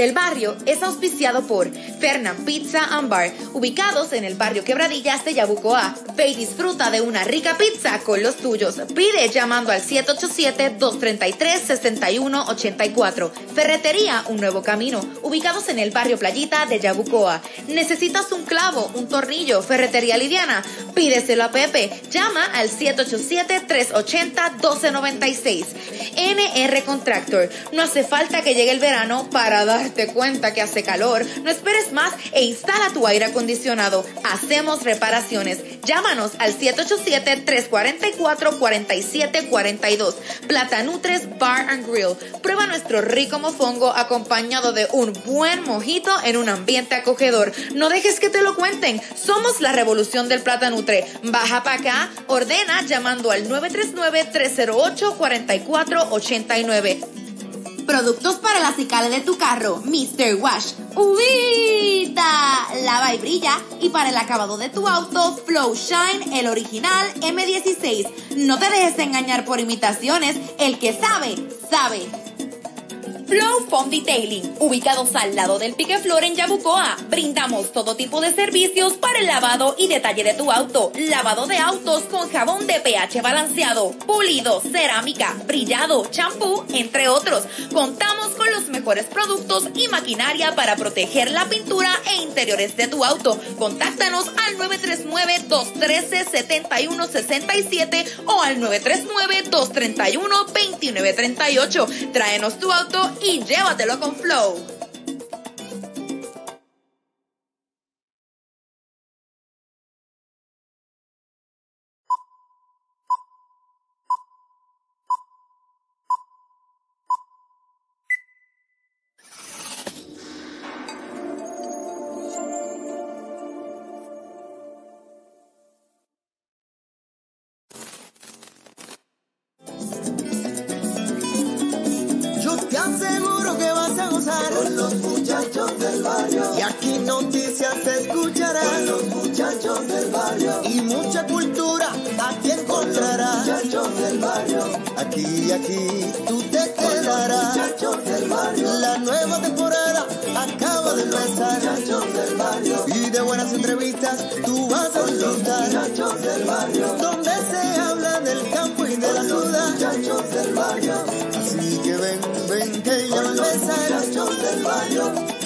del barrio es auspiciado por Fernand Pizza and Bar, ubicados en el barrio Quebradillas de Yabucoa. Ve y disfruta de una rica pizza con los tuyos. Pide llamando al 787-233-6184. Ferretería Un Nuevo Camino, ubicados en el barrio Playita de Yabucoa. ¿Necesitas un clavo, un tornillo, ferretería liviana? Pídeselo a Pepe. Llama al 787-380-1296. NR Contractor. No hace falta que llegue el verano para darte cuenta que hace calor. No esperes más e instala tu aire acondicionado. Hacemos reparaciones. Llámanos al 787-344-4742. Platanutres Bar and Grill. Prueba nuestro rico mofongo acompañado de un buen mojito en un ambiente acogedor. No dejes que te lo cuenten. Somos la revolución del Platanutre. Baja para acá, ordena llamando al 939-308-4489. Productos para la cicala de tu carro, Mr. Wash. ¡Ubita! Lava y brilla. Y para el acabado de tu auto, Flow Shine, el original M16. No te dejes engañar por imitaciones. El que sabe, sabe. Flow Foam Detailing, ubicados al lado del Pique Flor en Yabucoa. Brindamos todo tipo de servicios para el lavado y detalle de tu auto. Lavado de autos con jabón de pH balanceado, pulido, cerámica, brillado, champú, entre otros. Contamos con los mejores productos y maquinaria para proteger la pintura e interiores de tu auto. Contáctanos al 939-213-7167 o al 939-231-2938. Tráenos tu auto y llévatelo con Flow. Los muchachos del barrio. Y mucha cultura aquí encontrarás. Muchachos del barrio. Aquí, aquí tú te quedarás. Muchachos del barrio. La nueva temporada acaba de empezar. Muchachos del barrio. Y de buenas entrevistas tú vas a disfrutar. Muchachos del barrio. Donde se habla del campo y de la ciudad. Muchachos del barrio. Así que ven, ven que ya empezar. Muchachos del barrio.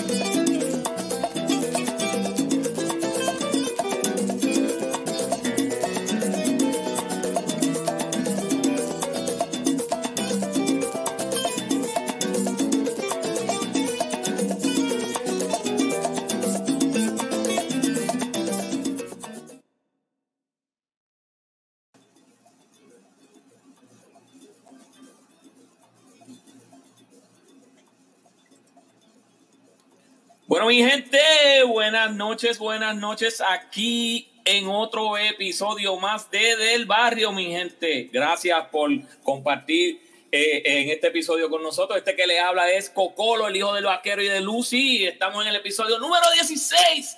Noches, buenas noches aquí en otro episodio más de Del Barrio, mi gente. Gracias por compartir eh, en este episodio con nosotros. Este que le habla es Cocolo, el hijo del vaquero y de Lucy. Estamos en el episodio número 16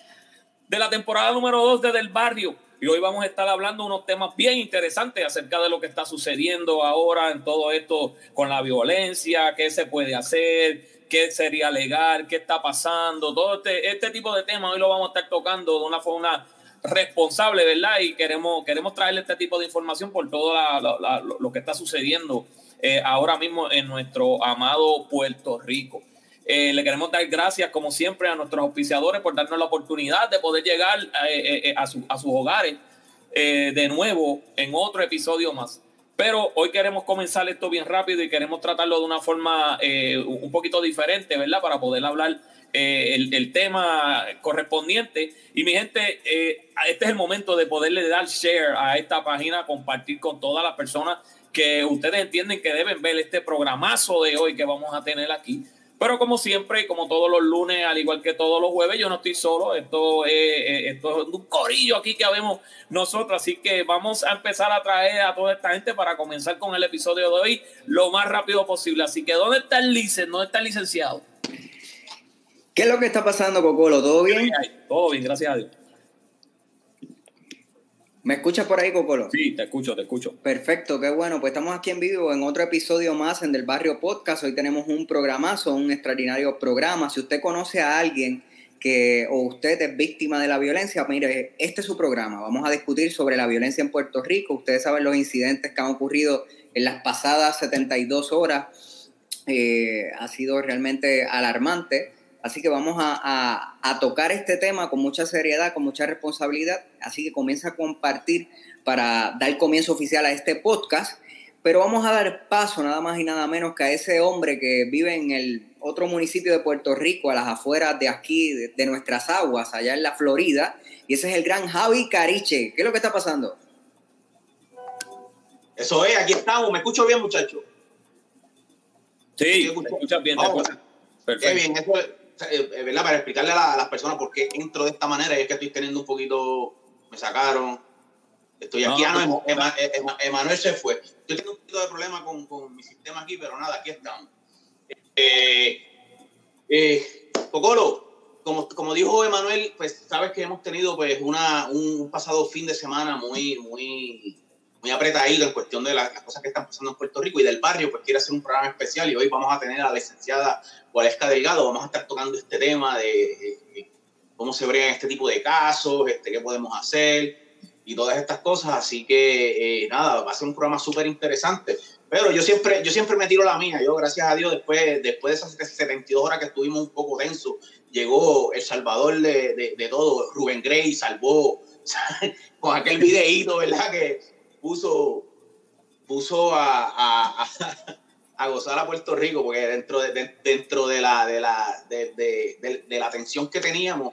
de la temporada número 2 de Del Barrio. Y hoy vamos a estar hablando unos temas bien interesantes acerca de lo que está sucediendo ahora en todo esto con la violencia, qué se puede hacer, qué sería legal, qué está pasando, todo este, este tipo de temas hoy lo vamos a estar tocando de una forma responsable, ¿verdad? Y queremos, queremos traerle este tipo de información por todo la, lo que está sucediendo eh, ahora mismo en nuestro amado Puerto Rico. Eh, le queremos dar gracias, como siempre, a nuestros auspiciadores por darnos la oportunidad de poder llegar eh, a, su, a, sus hogares de nuevo en otro episodio más. Pero hoy queremos comenzar esto bien rápido y queremos tratarlo de una forma eh, un poquito diferente, ¿verdad? Para poder hablar eh, el, tema correspondiente. Y mi gente, eh, este es el momento de poderle dar share a esta página, compartir con todas las personas que ustedes entienden que deben ver este programazo de hoy que vamos a tener aquí. Pero como siempre, como todos los lunes, al igual que todos los jueves, yo no estoy solo. Esto es, esto es un corillo aquí que vemos nosotros. Así que vamos a empezar a traer a toda esta gente para comenzar con el episodio de hoy lo más rápido posible. Así que, ¿dónde está el licen? ¿Dónde está el licenciado? ¿Qué es lo que está pasando, Cocolo? ¿Todo bien? Todo bien, gracias a Dios. ¿Me escuchas por ahí, Cocolo? Sí, te escucho, te escucho. Perfecto, qué bueno. Pues estamos aquí en vivo en otro episodio más en Del Barrio Podcast. Hoy tenemos un programazo, un extraordinario programa. Si usted conoce a alguien que o usted es víctima de la violencia, mire, este es su programa. Vamos a discutir sobre la violencia en Puerto Rico. Ustedes saben los incidentes que han ocurrido en las pasadas 72 horas. Eh, ha sido realmente alarmante. Así que vamos a, tocar este tema con mucha seriedad, con mucha responsabilidad. Así que comienza a compartir para dar comienzo oficial a este podcast. Pero vamos a dar paso nada más y nada menos que a ese hombre que vive en el otro municipio de Puerto Rico, a las afueras de aquí, de, nuestras aguas, allá en la Florida. Y ese es el gran Javi Cariche. ¿Qué es lo que está pasando? Eso es, aquí estamos. ¿Me escucho bien, muchacho? Sí, me escuchas bien. Perfecto. Qué bien, eso es ¿verdad? Para explicarle a, las personas por qué entro de esta manera y es que estoy teniendo un poquito, me sacaron, estoy aquí, ah, Emanuel se fue. Estoy teniendo un poquito de problema con, con mi sistema aquí, pero nada, aquí estamos. Eh, eh, como, como dijo Emanuel, pues sabes que hemos tenido pues una, un pasado fin de semana muy, muy muy apretadito en cuestión de las, cosas que están pasando en Puerto Rico y del barrio, pues quiere hacer un programa especial y hoy vamos a tener a la licenciada Gualesca Delgado, vamos a estar tocando este tema de, cómo se bregan este tipo de casos, este, qué podemos hacer y todas estas cosas, así que eh, nada, va a ser un programa súper interesante. Pero yo siempre, yo siempre me tiro la mía. Yo, gracias a Dios, después, después de esas 72 horas que estuvimos un poco denso, llegó el salvador de, de, todo. Rubén Gray salvó con aquel videíto, ¿verdad? Que, puso, puso a, a, a, gozar a Puerto Rico, porque dentro de, dentro de la, de, la, de, de, la tensión que teníamos,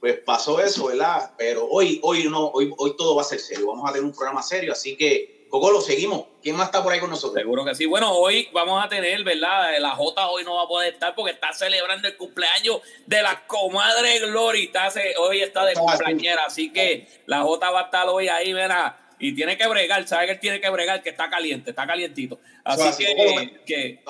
pues pasó eso, ¿verdad? Pero hoy, hoy no, hoy, hoy todo va a ser serio. Vamos a tener un programa serio, así que Coco, lo seguimos. ¿Quién más está por ahí con nosotros? Seguro que sí. Bueno, hoy vamos a tener, ¿verdad? La J hoy no va a poder estar porque está celebrando el cumpleaños de la comadre Glory. hoy está de cumpleañera, así que la J va a estar hoy ahí, ¿verdad? Y tiene que bregar, sabe que él tiene que bregar, que está caliente, está calientito. Así, que,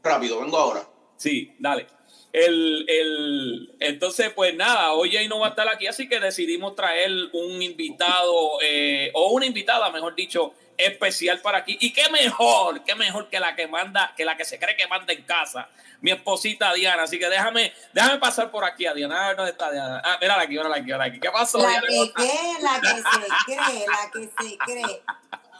rápido, vengo ahora. Sí, dale. El, el, entonces, pues nada, hoy Jay no va a estar aquí, así que decidimos traer un invitado, eh, o una invitada, mejor dicho, especial para aquí. Y qué mejor, qué mejor que la que manda, que la que se cree que manda en casa, mi esposita Diana. Así que déjame, déjame pasar por aquí a Diana. A ver dónde está Diana. Ah, mira aquí, mira aquí, mira aquí. ¿Qué pasó? La que cree, la que se cree, la que se cree.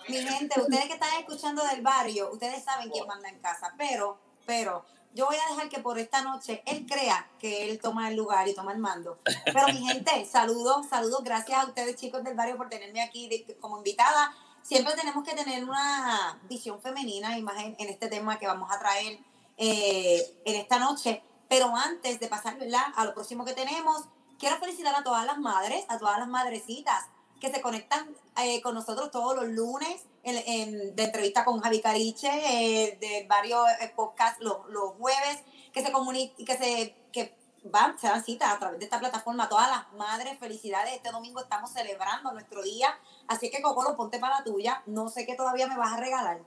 Mi gente, ustedes que están escuchando del barrio, ustedes saben quién manda en casa, pero, pero, yo voy a dejar que por esta noche él crea que él toma el lugar y toma el mando. Pero mi gente, saludos, saludos, gracias a ustedes chicos del barrio por tenerme aquí como invitada siempre tenemos que tener una visión femenina y en, este tema que vamos a traer eh, en esta noche. Pero antes de pasar a lo próximo que tenemos, quiero felicitar a todas las madres, a todas las madrecitas que se conectan eh, con nosotros todos los lunes en, de entrevista con Javi Cariche, eh, de varios podcasts los, los, jueves, que se comunican, que se que van, se dan cita a través de esta plataforma. Todas las madres, felicidades. Este domingo estamos celebrando nuestro día. Así que, Cocolo, ponte para la tuya. No sé qué todavía me vas a regalar.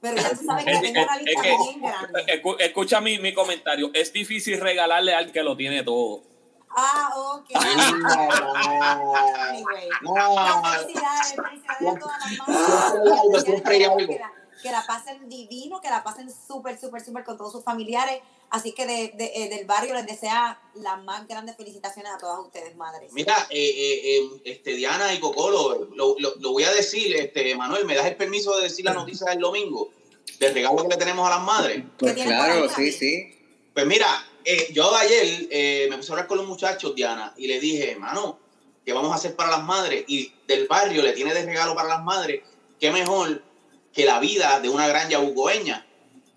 Pero ya tú sabes que tengo una lista bien grande. Escucha mi, mi comentario. Es difícil regalarle al que lo tiene todo. Ah, ok. anyway. no. Felicidades, felicidades a todas las madres que la pasen divino, que la pasen súper, súper, súper con todos sus familiares. Así que de, de, eh, del barrio les desea las más grandes felicitaciones a todas ustedes, madres. Mira, eh, eh, este, Diana y Cocolo, lo, lo, lo, voy a decir, este, Manuel, ¿me das el permiso de decir la noticia del domingo? Del regalo que le tenemos a las madres. Pues claro, sí, sí. Pues mira, yo ayer me puse a hablar con los muchachos, Diana, y le dije, hermano, ¿qué vamos a hacer para las madres? Y del barrio le tiene de regalo para las madres, qué mejor que la vida de una gran yabucoeña.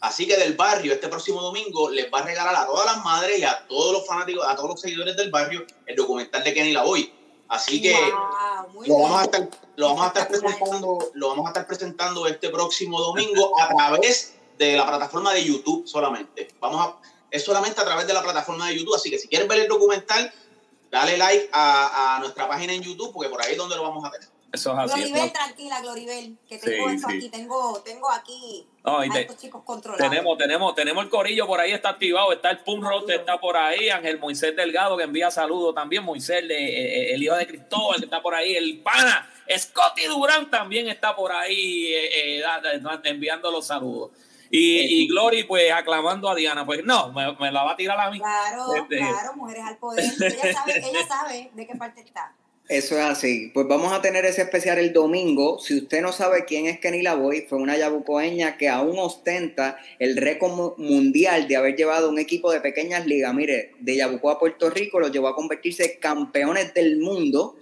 Así que del barrio, este próximo domingo, les va a regalar a todas las madres y a todos los fanáticos, a todos los seguidores del barrio, el documental de Kenny La Voy. Así que lo, vamos a estar, lo vamos a estar presentando, lo vamos a estar presentando este próximo domingo a través de la plataforma de YouTube solamente. Vamos a, es solamente a través de la plataforma de YouTube. Así que si quieres ver el documental, dale like a, a nuestra página en YouTube, porque por ahí es donde lo vamos a tener. Eso es así. Gloribel, tranquila, Gloribel, que tengo Sí, esto sí. aquí, tengo, tengo aquí No, y a te- estos chicos controlados. Tenemos, tenemos, tenemos el corillo por ahí, está activado, está el Punk Road, está por ahí, Ángel Moisés Delgado que envía saludos también, Moisés, de, eh, el hijo de Cristóbal que está por ahí, el pana, Scotty Durán también está por ahí eh, eh, enviando los saludos. Y, y Glory pues aclamando a Diana, pues no, me, me la va a tirar a mí. Claro, Este- claro, mujeres al poder. Ella sabe, ella sabe de qué parte está. Eso es así. Pues vamos a tener ese especial el domingo. Si usted no sabe quién es Kenny Lavoy, fue una yabucoeña que aún ostenta el récord mu- mundial de haber llevado un equipo de pequeñas ligas. Mire, de Yabucoa a Puerto Rico los llevó a convertirse campeones del mundo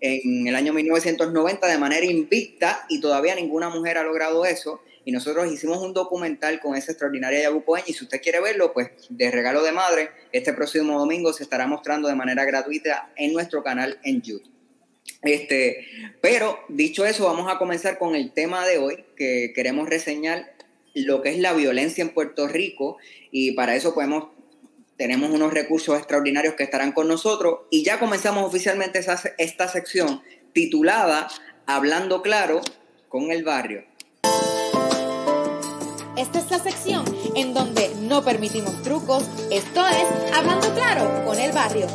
en el año 1990 de manera invicta y todavía ninguna mujer ha logrado eso. Y nosotros hicimos un documental con esa extraordinaria yabucoeña y si usted quiere verlo, pues de regalo de madre, este próximo domingo se estará mostrando de manera gratuita en nuestro canal en YouTube. Este, pero dicho eso, vamos a comenzar con el tema de hoy, que queremos reseñar lo que es la violencia en Puerto Rico y para eso podemos tenemos unos recursos extraordinarios que estarán con nosotros y ya comenzamos oficialmente esa- esta sección titulada Hablando claro con el barrio. Esta es la sección en donde no permitimos trucos, esto es Hablando Claro con el Barrio.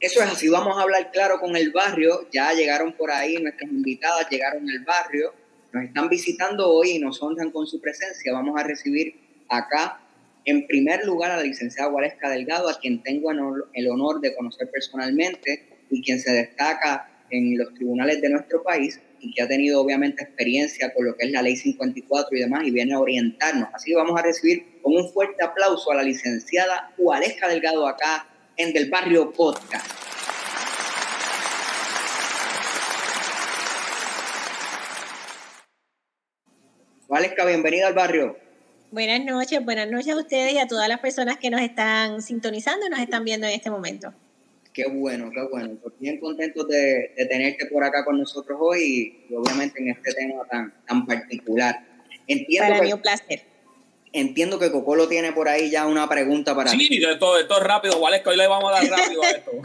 Eso es así, vamos a hablar claro con el barrio. Ya llegaron por ahí nuestras invitadas, llegaron al barrio, nos están visitando hoy y nos honran con su presencia. Vamos a recibir acá, en primer lugar, a la licenciada Guaresca Delgado, a quien tengo el honor- el honor de conocer personalmente y quien se destaca en los tribunales de nuestro país y que ha tenido obviamente experiencia con lo que es la ley 54 y demás y viene a orientarnos. Así vamos a recibir con un fuerte aplauso a la licenciada Guaresca Delgado acá en Del Barrio Podcast. Valesca, bienvenida al barrio. Buenas noches, buenas noches a ustedes y a todas las personas que nos están sintonizando y nos están viendo en este momento. Qué bueno, qué bueno. Pues bien contentos de, de tenerte por acá con nosotros hoy y, obviamente en este tema tan, tan particular. Entiendo Para mí un placer. Entiendo que Cocolo tiene por ahí ya una pregunta para ti. Sí, esto, esto es rápido, Valesca, hoy le vamos a dar rápido a esto.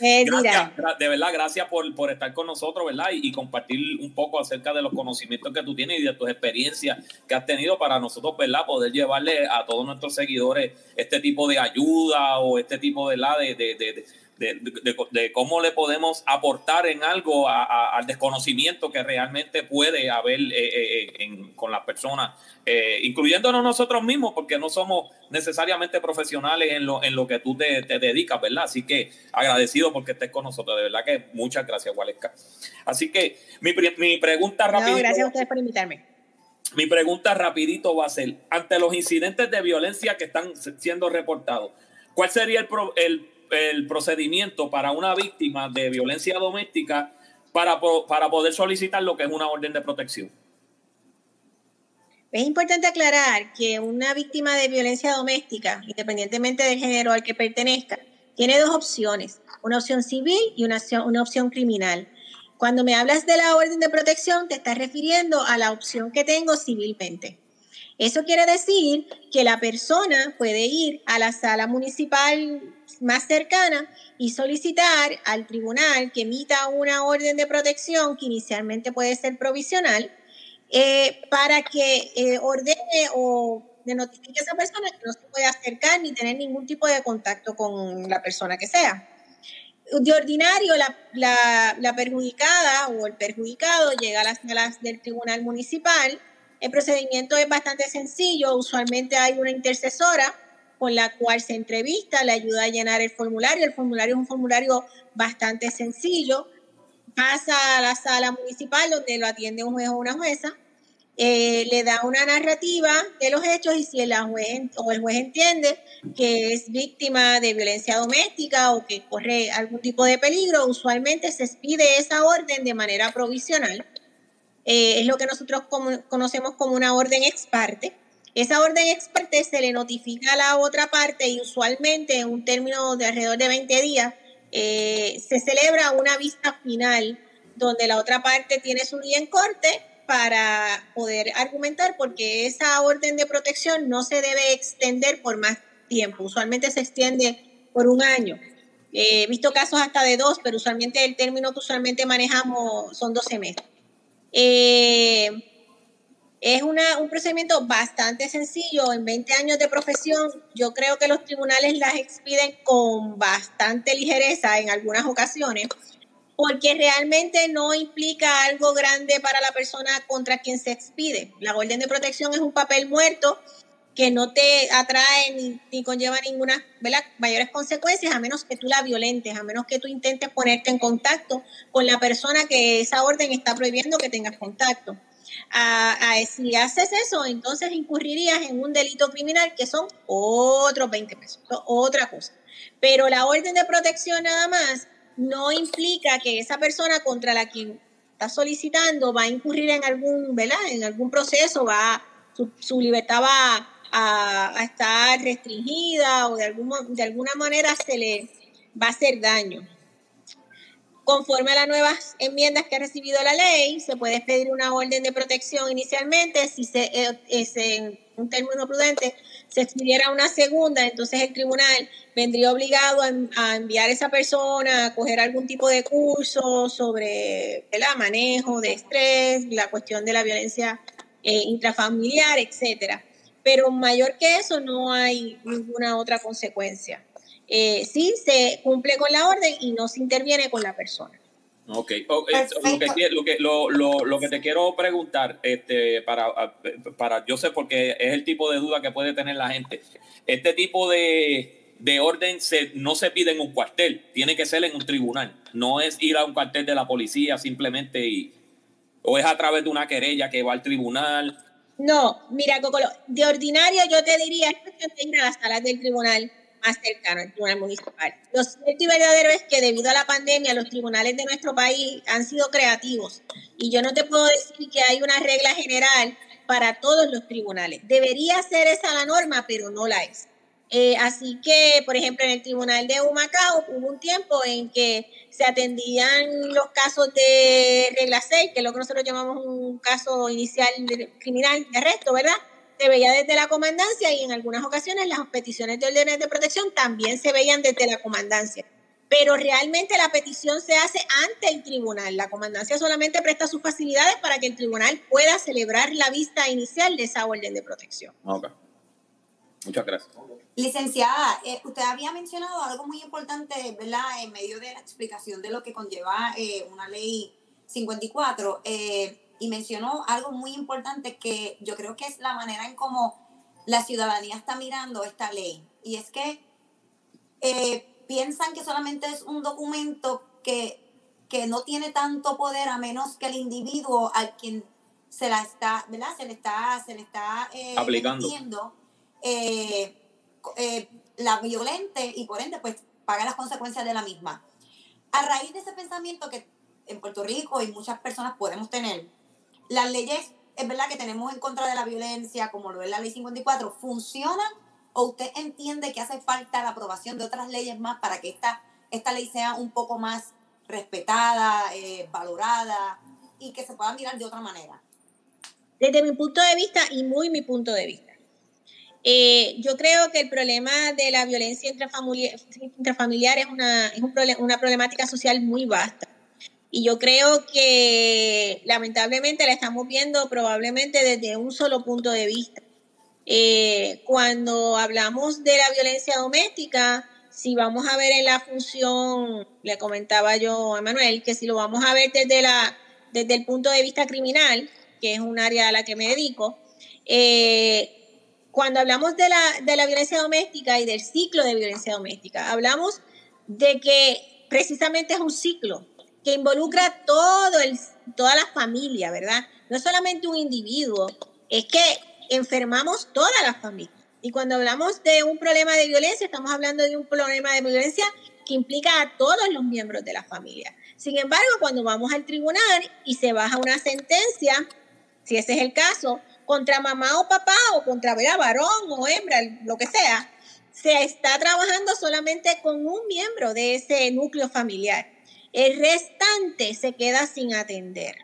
Eh, Gracias, de verdad, gracias por, por estar con nosotros, ¿verdad? Y, y compartir un poco acerca de los conocimientos que tú tienes y de tus experiencias que has tenido para nosotros, ¿verdad? Poder llevarle a todos nuestros seguidores este tipo de ayuda o este tipo ¿verdad? de, de, de, de, de- de- de cómo le podemos aportar en algo a- a- al desconocimiento que realmente puede haber eh, eh, en- con las personas, eh, incluyéndonos nosotros mismos, porque no somos necesariamente profesionales en lo, en lo que tú te, te dedicas, ¿verdad? Así que agradecido porque estés con nosotros, de verdad que muchas gracias, Waleska. Así que mi, mi pregunta no, rapidito, gracias a ustedes por invitarme. mi pregunta rapidito va a ser, ante los incidentes de violencia que están siendo reportados, ¿cuál sería el, pro- el, el procedimiento para una víctima de violencia doméstica para, para poder solicitar lo que es una orden de protección? Es importante aclarar que una víctima de violencia doméstica, independientemente del género al que pertenezca, tiene dos opciones, una opción civil y una opción, una opción criminal. Cuando me hablas de la orden de protección, te estás refiriendo a la opción que tengo civilmente. Eso quiere decir que la persona puede ir a la sala municipal más cercana y solicitar al tribunal que emita una orden de protección que inicialmente puede ser provisional eh, para que eh, ordene o le notifique a esa persona que no se puede acercar ni tener ningún tipo de contacto con la persona que sea. De ordinario, la, la- la perjudicada o el perjudicado llega a las salas del tribunal municipal. El procedimiento es bastante sencillo. Usualmente hay una intercesora con la cual se entrevista, le ayuda a llenar el formulario. El formulario es un formulario bastante sencillo pasa a la sala municipal donde lo atiende un juez o una jueza, eh, le da una narrativa de los hechos y si el juez o el juez entiende que es víctima de violencia doméstica o que corre algún tipo de peligro, usualmente se expide esa orden de manera provisional. Eh, es lo que nosotros conocemos como una orden ex parte. Esa orden ex parte se le notifica a la otra parte y usualmente en un término de alrededor de 20 días eh, se celebra una vista final donde la otra parte tiene su día en corte para poder argumentar porque esa orden de protección no se debe extender por más tiempo. Usualmente se extiende por un año. Eh, he visto casos hasta de dos, pero usualmente el término que usualmente manejamos son 12 meses. Eh, es una, un procedimiento bastante sencillo. En 20 años de profesión, yo creo que los tribunales las expiden con bastante ligereza en algunas ocasiones, porque realmente no implica algo grande para la persona contra quien se expide. La orden de protección es un papel muerto que no te atrae ni, conlleva ninguna mayores consecuencias a menos que tú la violentes, a menos que tú intentes ponerte en contacto con la persona que esa orden está prohibiendo que tengas contacto. Si haces eso, entonces incurrirías en un delito criminal que son otros 20 pesos, otra cosa. Pero la orden de protección nada más no implica que esa persona contra la quien está solicitando va a incurrir en algún, ¿verdad? En algún proceso, va, su, su libertad va a, estar restringida o de, de alguna manera se le va a hacer daño. Conforme a las nuevas enmiendas que ha recibido la ley, se puede pedir una orden de protección inicialmente. Si se, eh, es en un término prudente, se expidiera una segunda, entonces el tribunal vendría obligado a, enviar a esa persona a coger algún tipo de curso sobre el manejo de estrés, la cuestión de la violencia eh, intrafamiliar, etcétera pero mayor que eso no hay ninguna otra consecuencia. Eh, sí se cumple con la orden y no se interviene con la persona. Ok, lo, que, lo, que, lo, lo, que te quiero preguntar, este, para, para, yo sé porque es el tipo de duda que puede tener la gente. Este tipo de, de orden se, no se pide en un cuartel, tiene que ser en un tribunal. No es ir a un cuartel de la policía simplemente y, o es a través de una querella que va al tribunal no, mira, Cocolo, de ordinario yo te diría que ir a las salas del tribunal más cercano, el tribunal municipal. Lo cierto y verdadero es que debido a la pandemia los tribunales de nuestro país han sido creativos y yo no te puedo decir que hay una regla general para todos los tribunales. Debería ser esa la norma, pero no la es. Eh, así que, por ejemplo, en el tribunal de Humacao hubo un tiempo en que se atendían los casos de regla 6, que es lo que nosotros llamamos un caso inicial criminal de arresto, ¿verdad? Se veía desde la comandancia y en algunas ocasiones las peticiones de órdenes de protección también se veían desde la comandancia. Pero realmente la petición se hace ante el tribunal. La comandancia solamente presta sus facilidades para que el tribunal pueda celebrar la vista inicial de esa orden de protección. Ok. Muchas gracias. Licenciada, eh, usted había mencionado algo muy importante, ¿verdad? En medio de la explicación de lo que conlleva eh, una ley 54, eh, y mencionó algo muy importante que yo creo que es la manera en cómo la ciudadanía está mirando esta ley. Y es que piensan que solamente es un documento que, que no tiene tanto poder a menos que el individuo al quien se la está, ¿verdad? Se le está, se le está aplicando. Eh, la violente y por ende pues paga las consecuencias de la misma. A raíz de ese pensamiento que en Puerto Rico y muchas personas podemos tener, las leyes, es verdad que tenemos en contra de la violencia, como lo es la ley 54, ¿funcionan o usted entiende que hace falta la aprobación de otras leyes más para que esta, esta ley sea un poco más respetada, eh, valorada y que se pueda mirar de otra manera? Desde mi punto de vista y muy mi punto de vista. Eh, yo creo que el problema de la violencia intrafamiliar, es, una, es un una problemática social muy vasta. Y yo creo que lamentablemente la estamos viendo probablemente desde un solo punto de vista. Eh, cuando hablamos de la violencia doméstica, si vamos a ver en la función, le comentaba yo a Manuel, que si lo vamos a ver desde, la, desde el punto de vista criminal, que es un área a la que me dedico, eh, cuando hablamos de la, de la violencia doméstica y del ciclo de violencia doméstica, hablamos de que precisamente es un ciclo que involucra todo el, toda la familia, ¿verdad? No solamente un individuo, es que enfermamos toda la familia. Y cuando hablamos de un problema de violencia, estamos hablando de un problema de violencia que implica a todos los miembros de la familia. Sin embargo, cuando vamos al tribunal y se baja una sentencia, si ese es el caso, contra mamá o papá o contra varón o hembra, lo que sea, se está trabajando solamente con un miembro de ese núcleo familiar. El restante se queda sin atender.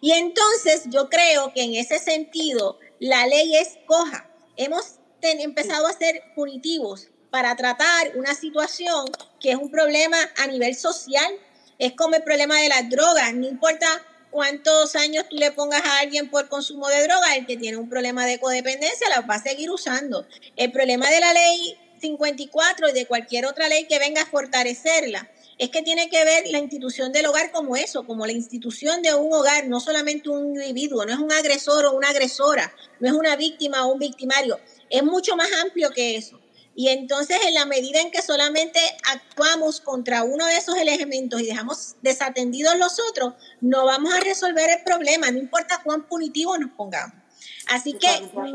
Y entonces yo creo que en ese sentido la ley es coja. Hemos empezado a ser punitivos para tratar una situación que es un problema a nivel social. Es como el problema de las drogas, no importa cuántos años tú le pongas a alguien por consumo de droga, el que tiene un problema de codependencia la va a seguir usando. El problema de la ley 54 y de cualquier otra ley que venga a fortalecerla es que tiene que ver la institución del hogar como eso, como la institución de un hogar, no solamente un individuo, no es un agresor o una agresora, no es una víctima o un victimario, es mucho más amplio que eso. Y entonces en la medida en que solamente actuamos contra uno de esos elementos y dejamos desatendidos los otros, no vamos a resolver el problema, no importa cuán punitivo nos pongamos. Así que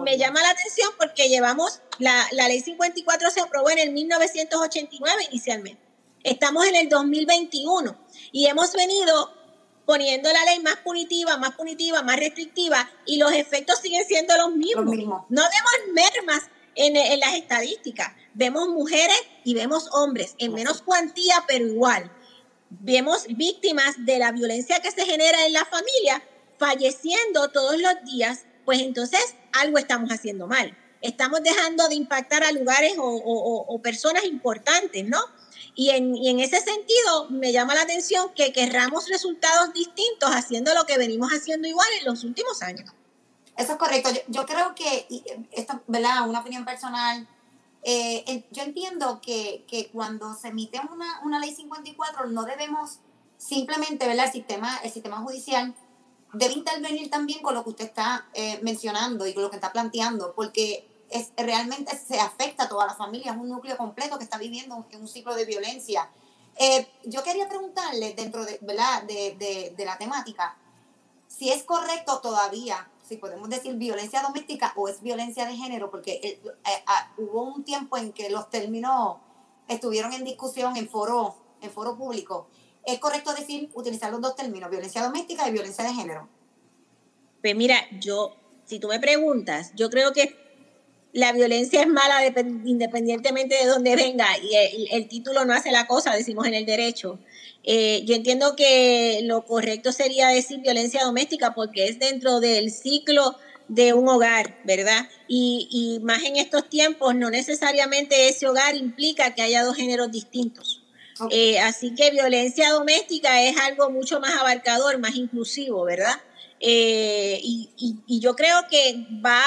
me llama la atención porque llevamos, la, la ley 54 se aprobó en el 1989 inicialmente. Estamos en el 2021 y hemos venido poniendo la ley más punitiva, más punitiva, más restrictiva y los efectos siguen siendo los mismos. No vemos mermas en, las estadísticas. Vemos mujeres y vemos hombres en menos cuantía, pero igual. Vemos víctimas de la violencia que se genera en la familia falleciendo todos los días, pues entonces algo estamos haciendo mal. Estamos dejando de impactar a lugares o, personas importantes, ¿no? Y en, y en, ese sentido me llama la atención que querramos resultados distintos haciendo lo que venimos haciendo igual en los últimos años. Eso es correcto. Yo, creo que, esto, ¿verdad? Una opinión personal. Eh, yo entiendo que, cuando se emite una, una, ley 54 no debemos simplemente, ¿verdad? El sistema, el sistema judicial debe intervenir también con lo que usted está eh, mencionando y con lo que está planteando, porque es, realmente se afecta a toda la familia, es un núcleo completo que está viviendo un, un ciclo de violencia. Eh, yo quería preguntarle dentro de, ¿verdad? De, de, de la temática, si es correcto todavía si podemos decir violencia doméstica o es violencia de género, porque eh, eh, ah, hubo un tiempo en que los términos estuvieron en discusión en foro, en foro público. ¿Es correcto decir, utilizar los dos términos, violencia doméstica y violencia de género? Pues mira, yo, si tú me preguntas, yo creo que la violencia es mala independientemente de dónde venga y el, título no hace la cosa, decimos en el derecho. Eh, yo entiendo que lo correcto sería decir violencia doméstica porque es dentro del ciclo de un hogar, ¿verdad? Y, más en estos tiempos, no necesariamente ese hogar implica que haya dos géneros distintos. Eh, así que violencia doméstica es algo mucho más abarcador, más inclusivo, ¿verdad? Eh, y, y, yo creo que va,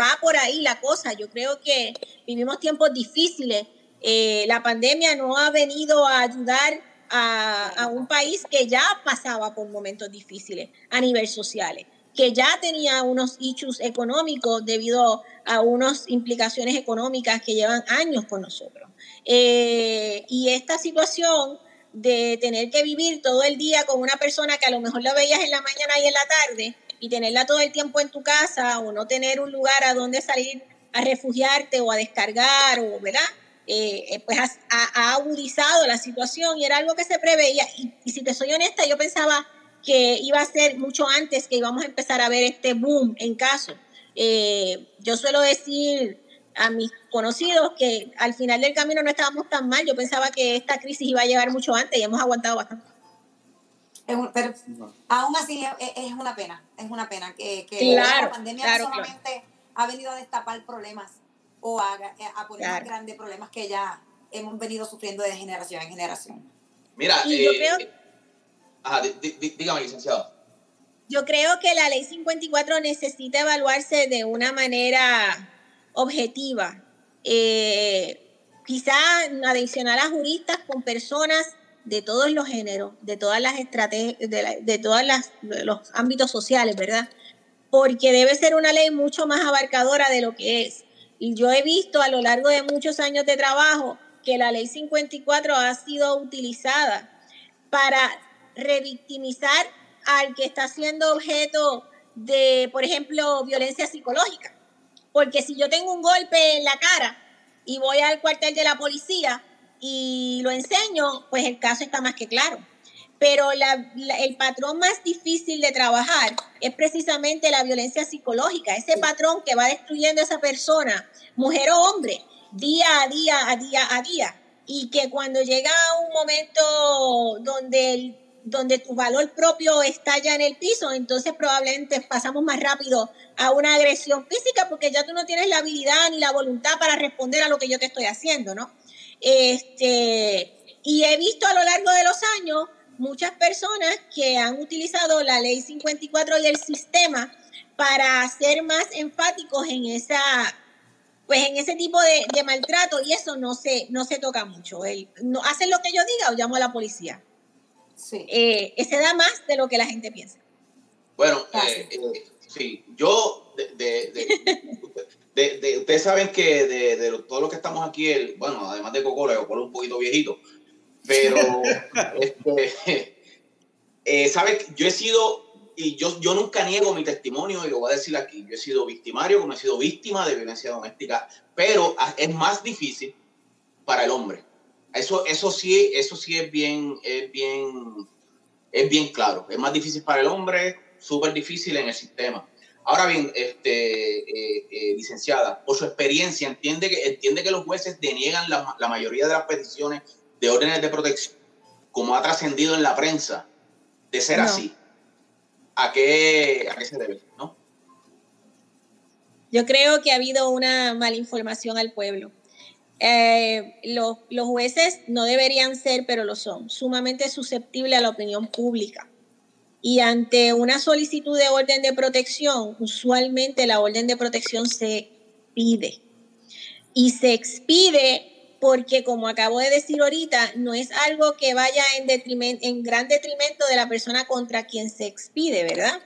va por ahí la cosa. Yo creo que vivimos tiempos difíciles. Eh, la pandemia no ha venido a ayudar a, a, un país que ya pasaba por momentos difíciles a nivel social, que ya tenía unos issues económicos debido a unas implicaciones económicas que llevan años con nosotros. Eh, y esta situación de tener que vivir todo el día con una persona que a lo mejor la veías en la mañana y en la tarde y tenerla todo el tiempo en tu casa o no tener un lugar a donde salir a refugiarte o a descargar o, ¿verdad? Eh, eh, pues ha, agudizado la situación y era algo que se preveía. Y, si te soy honesta, yo pensaba que iba a ser mucho antes que íbamos a empezar a ver este boom en casos. Eh, yo suelo decir a mis conocidos que al final del camino no estábamos tan mal. Yo pensaba que esta crisis iba a llegar mucho antes y hemos aguantado bastante. pero aún así es, una pena, es una pena que, la pandemia solamente ha venido a destapar problemas o a, poner más grandes problemas que ya hemos venido sufriendo de generación en generación. Mira, yo eh, creo... Ajá, dígame, licenciado. Yo creo que la ley 54 necesita evaluarse de una manera objetiva. Eh, quizá adicionar a juristas con personas de todos los géneros, de todas las estrategias, de, de todos los ámbitos sociales, ¿verdad? Porque debe ser una ley mucho más abarcadora de lo que es. Y yo he visto a lo largo de muchos años de trabajo que la ley 54 ha sido utilizada para revictimizar al que está siendo objeto de, por ejemplo, violencia psicológica. Porque si yo tengo un golpe en la cara y voy al cuartel de la policía y lo enseño, pues el caso está más que claro. Pero el patrón más difícil de trabajar es precisamente la violencia psicológica, ese patrón que va destruyendo a esa persona, mujer o hombre, día a día, a día a día. Y que cuando llega un momento donde donde tu valor propio está ya en el piso, entonces probablemente pasamos más rápido a una agresión física porque ya tú no tienes la habilidad ni la voluntad para responder a lo que yo te estoy haciendo, ¿no? Este, y he visto a lo largo de los años muchas personas que han utilizado la ley 54 y el sistema para ser más enfáticos en esa pues en ese tipo de, maltrato y eso no se, no se toca mucho. El, no, hacen lo que yo diga o llamo a la policía. Sí. Eh, se da más de lo que la gente piensa. Bueno, eh, eh, sí, yo, de, de, ustedes saben que de, todo lo que estamos aquí, el, bueno, además de Coco, le Coco un poquito viejito, pero, este, ¿sabes? Yo he sido y yo, yo nunca niego mi testimonio y lo voy a decir aquí. Yo he sido victimario, como he sido víctima de violencia doméstica, pero es más difícil para el hombre. Eso, eso, sí, eso sí es bien, es bien, es bien claro. Es más difícil para el hombre, súper difícil en el sistema. Ahora bien, este, eh, eh, licenciada, por su experiencia, entiende que, entiende que los jueces deniegan la, la mayoría de las peticiones de órdenes de protección, como ha trascendido en la prensa, de ser así a qué, a qué se debe, ¿no? Yo creo que ha habido una mala información al pueblo. Eh, los, jueces no deberían ser, pero lo son, sumamente susceptibles a la opinión pública. Y ante una solicitud de orden de protección, usualmente la orden de protección se pide. Y se expide porque como acabo de decir ahorita, no es algo que vaya en, en gran detrimento de la persona contra quien se expide, ¿verdad?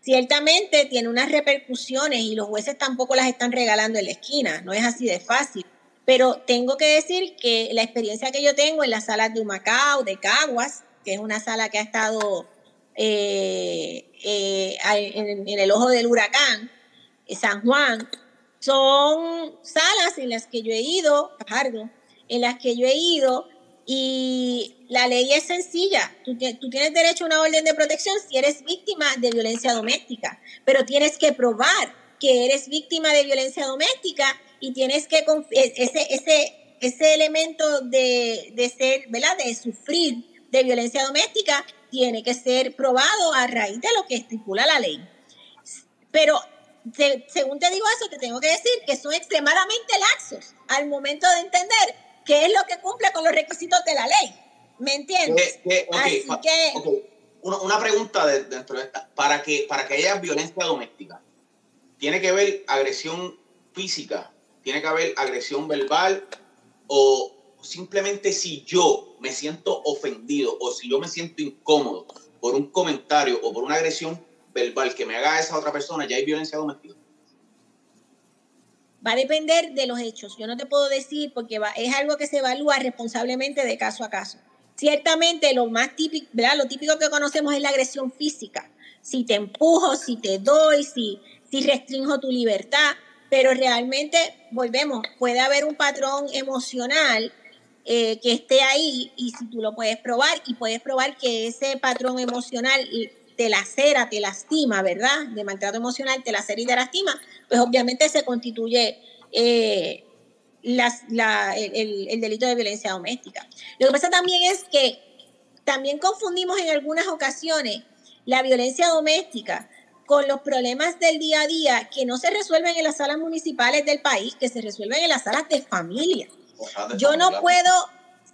Ciertamente tiene unas repercusiones y los jueces tampoco las están regalando en la esquina, no es así de fácil. Pero tengo que decir que la experiencia que yo tengo en las salas de Humacao, de Caguas, que es una sala que ha estado eh, eh, en, en, el ojo del huracán, San Juan, son salas en las que yo he ido, Fajardo, en las que yo he ido y la ley es sencilla. Tú, tienes derecho a una orden de protección si eres víctima de violencia doméstica, pero tienes que probar que eres víctima de violencia doméstica y tienes que e, ese, ese, ese elemento de, de ser, ¿verdad? De sufrir de violencia doméstica tiene que ser probado a raíz de lo que estipula la ley. Pero según te digo eso, te tengo que decir que son extremadamente laxos al momento de entender qué es lo que cumple con los requisitos de la ley. ¿Me entiendes? Así que... Una, pregunta dentro de esta. Para que, para que haya violencia doméstica, ¿tiene que haber agresión física? ¿Tiene que haber agresión verbal? ¿O simplemente si yo me siento ofendido o si yo me siento incómodo por un comentario o por una agresión verbal que me haga esa otra persona, ya hay violencia doméstica? Va a depender de los hechos. Yo no te puedo decir porque es algo que se evalúa responsablemente de caso a caso. Ciertamente lo más típico, ¿verdad? Lo típico que conocemos es la agresión física. Si te empujo, si te doy, si, si restringo tu libertad, pero realmente, volvemos, puede haber un patrón emocional eh, que esté ahí y si tú lo puedes probar y puedes probar que ese patrón emocional te lacera, te lastima, ¿verdad? De maltrato emocional, te lacera y te lastima, pues obviamente se constituye eh, el, delito de violencia doméstica. Lo que pasa también es que también confundimos en algunas ocasiones la violencia doméstica con los problemas del día a día que no se resuelven en las salas municipales del país, que se resuelven en las salas de familia. Yo no puedo,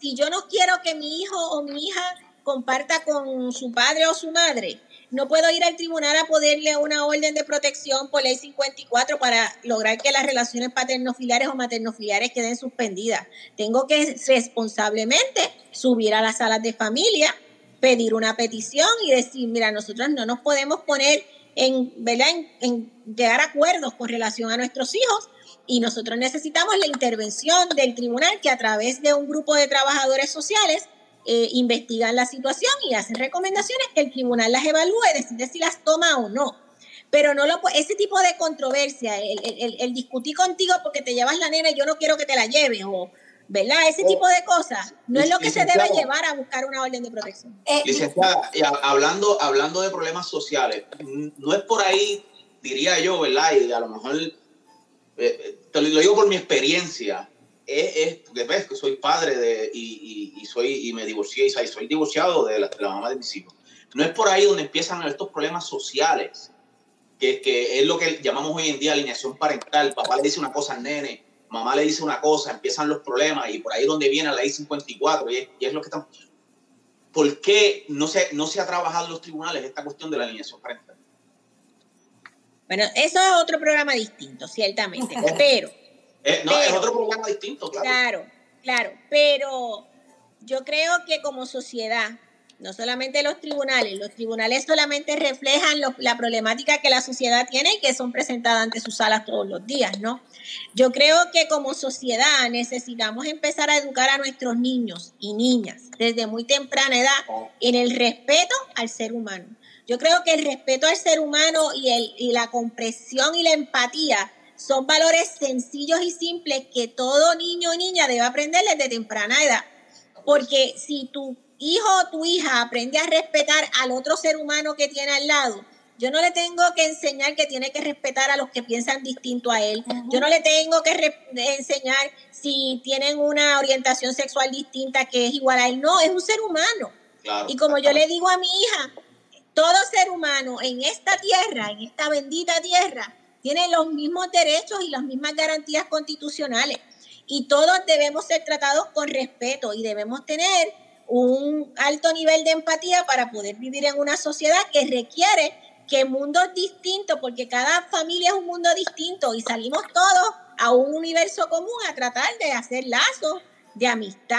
si yo no quiero que mi hijo o mi hija comparta con su padre o su madre, no puedo ir al tribunal a poderle una orden de protección por ley 54 para lograr que las relaciones paternofiliares o maternofiliares queden suspendidas. Tengo que responsablemente subir a las salas de familia, pedir una petición y decir, mira, nosotros no nos podemos poner en, ¿verdad? en, llegar a acuerdos con relación a nuestros hijos y nosotros necesitamos la intervención del tribunal que a través de un grupo de trabajadores sociales eh, investigan la situación y hacen recomendaciones que el tribunal las evalúe y decide si las toma o no. Pero no lo ese tipo de controversia, el, discutir contigo porque te llevas la nena y yo no quiero que te la lleves, o ¿verdad? Ese tipo de cosas no es lo que se debe llevar a buscar una orden de protección. Eh, licenciada, hablando, hablando de problemas sociales, no es por ahí, diría yo, ¿verdad? Y a lo mejor, eh, te lo digo por mi experiencia, es, es porque ves que soy padre de, y, y, soy, y me divorcié, y soy divorciado de la, de la, mamá de mis hijos. No es por ahí donde empiezan estos problemas sociales, que, que es lo que llamamos hoy en día alineación parental. Papá le dice una cosa al nene, mamá le dice una cosa, empiezan los problemas, y por ahí es donde viene la ley 54, y es, y es lo que estamos... ¿Por qué no se, no se ha trabajado en los tribunales esta cuestión de la alineación parental? Bueno, eso es otro programa distinto, ciertamente, pero eh, no, es otro programa distinto, claro. Claro, claro, pero yo creo que como sociedad, no solamente los tribunales, los tribunales solamente reflejan la problemática que la sociedad tiene y que son presentadas ante sus salas todos los días, ¿no? Yo creo que como sociedad necesitamos empezar a educar a nuestros niños y niñas desde muy temprana edad en el respeto al ser humano. Yo creo que el respeto al ser humano y, el, y la comprensión y la empatía son valores sencillos y simples que todo niño o niña debe aprender desde temprana edad. Porque si tu hijo o tu hija aprende a respetar al otro ser humano que tiene al lado, yo no le tengo que enseñar que tiene que respetar a los que piensan distinto a él. Yo no le tengo que enseñar si tienen una orientación sexual distinta que es igual a él. No, es un ser humano. Y como yo le digo a mi hija, todo ser humano en esta tierra, en esta bendita tierra, tienen los mismos derechos y las mismas garantías constitucionales. Y todos debemos ser tratados con respeto y debemos tener un alto nivel de empatía para poder vivir en una sociedad que requiere que mundos distintos, porque cada familia es un mundo distinto y salimos todos a un universo común a tratar de hacer lazos de amistad,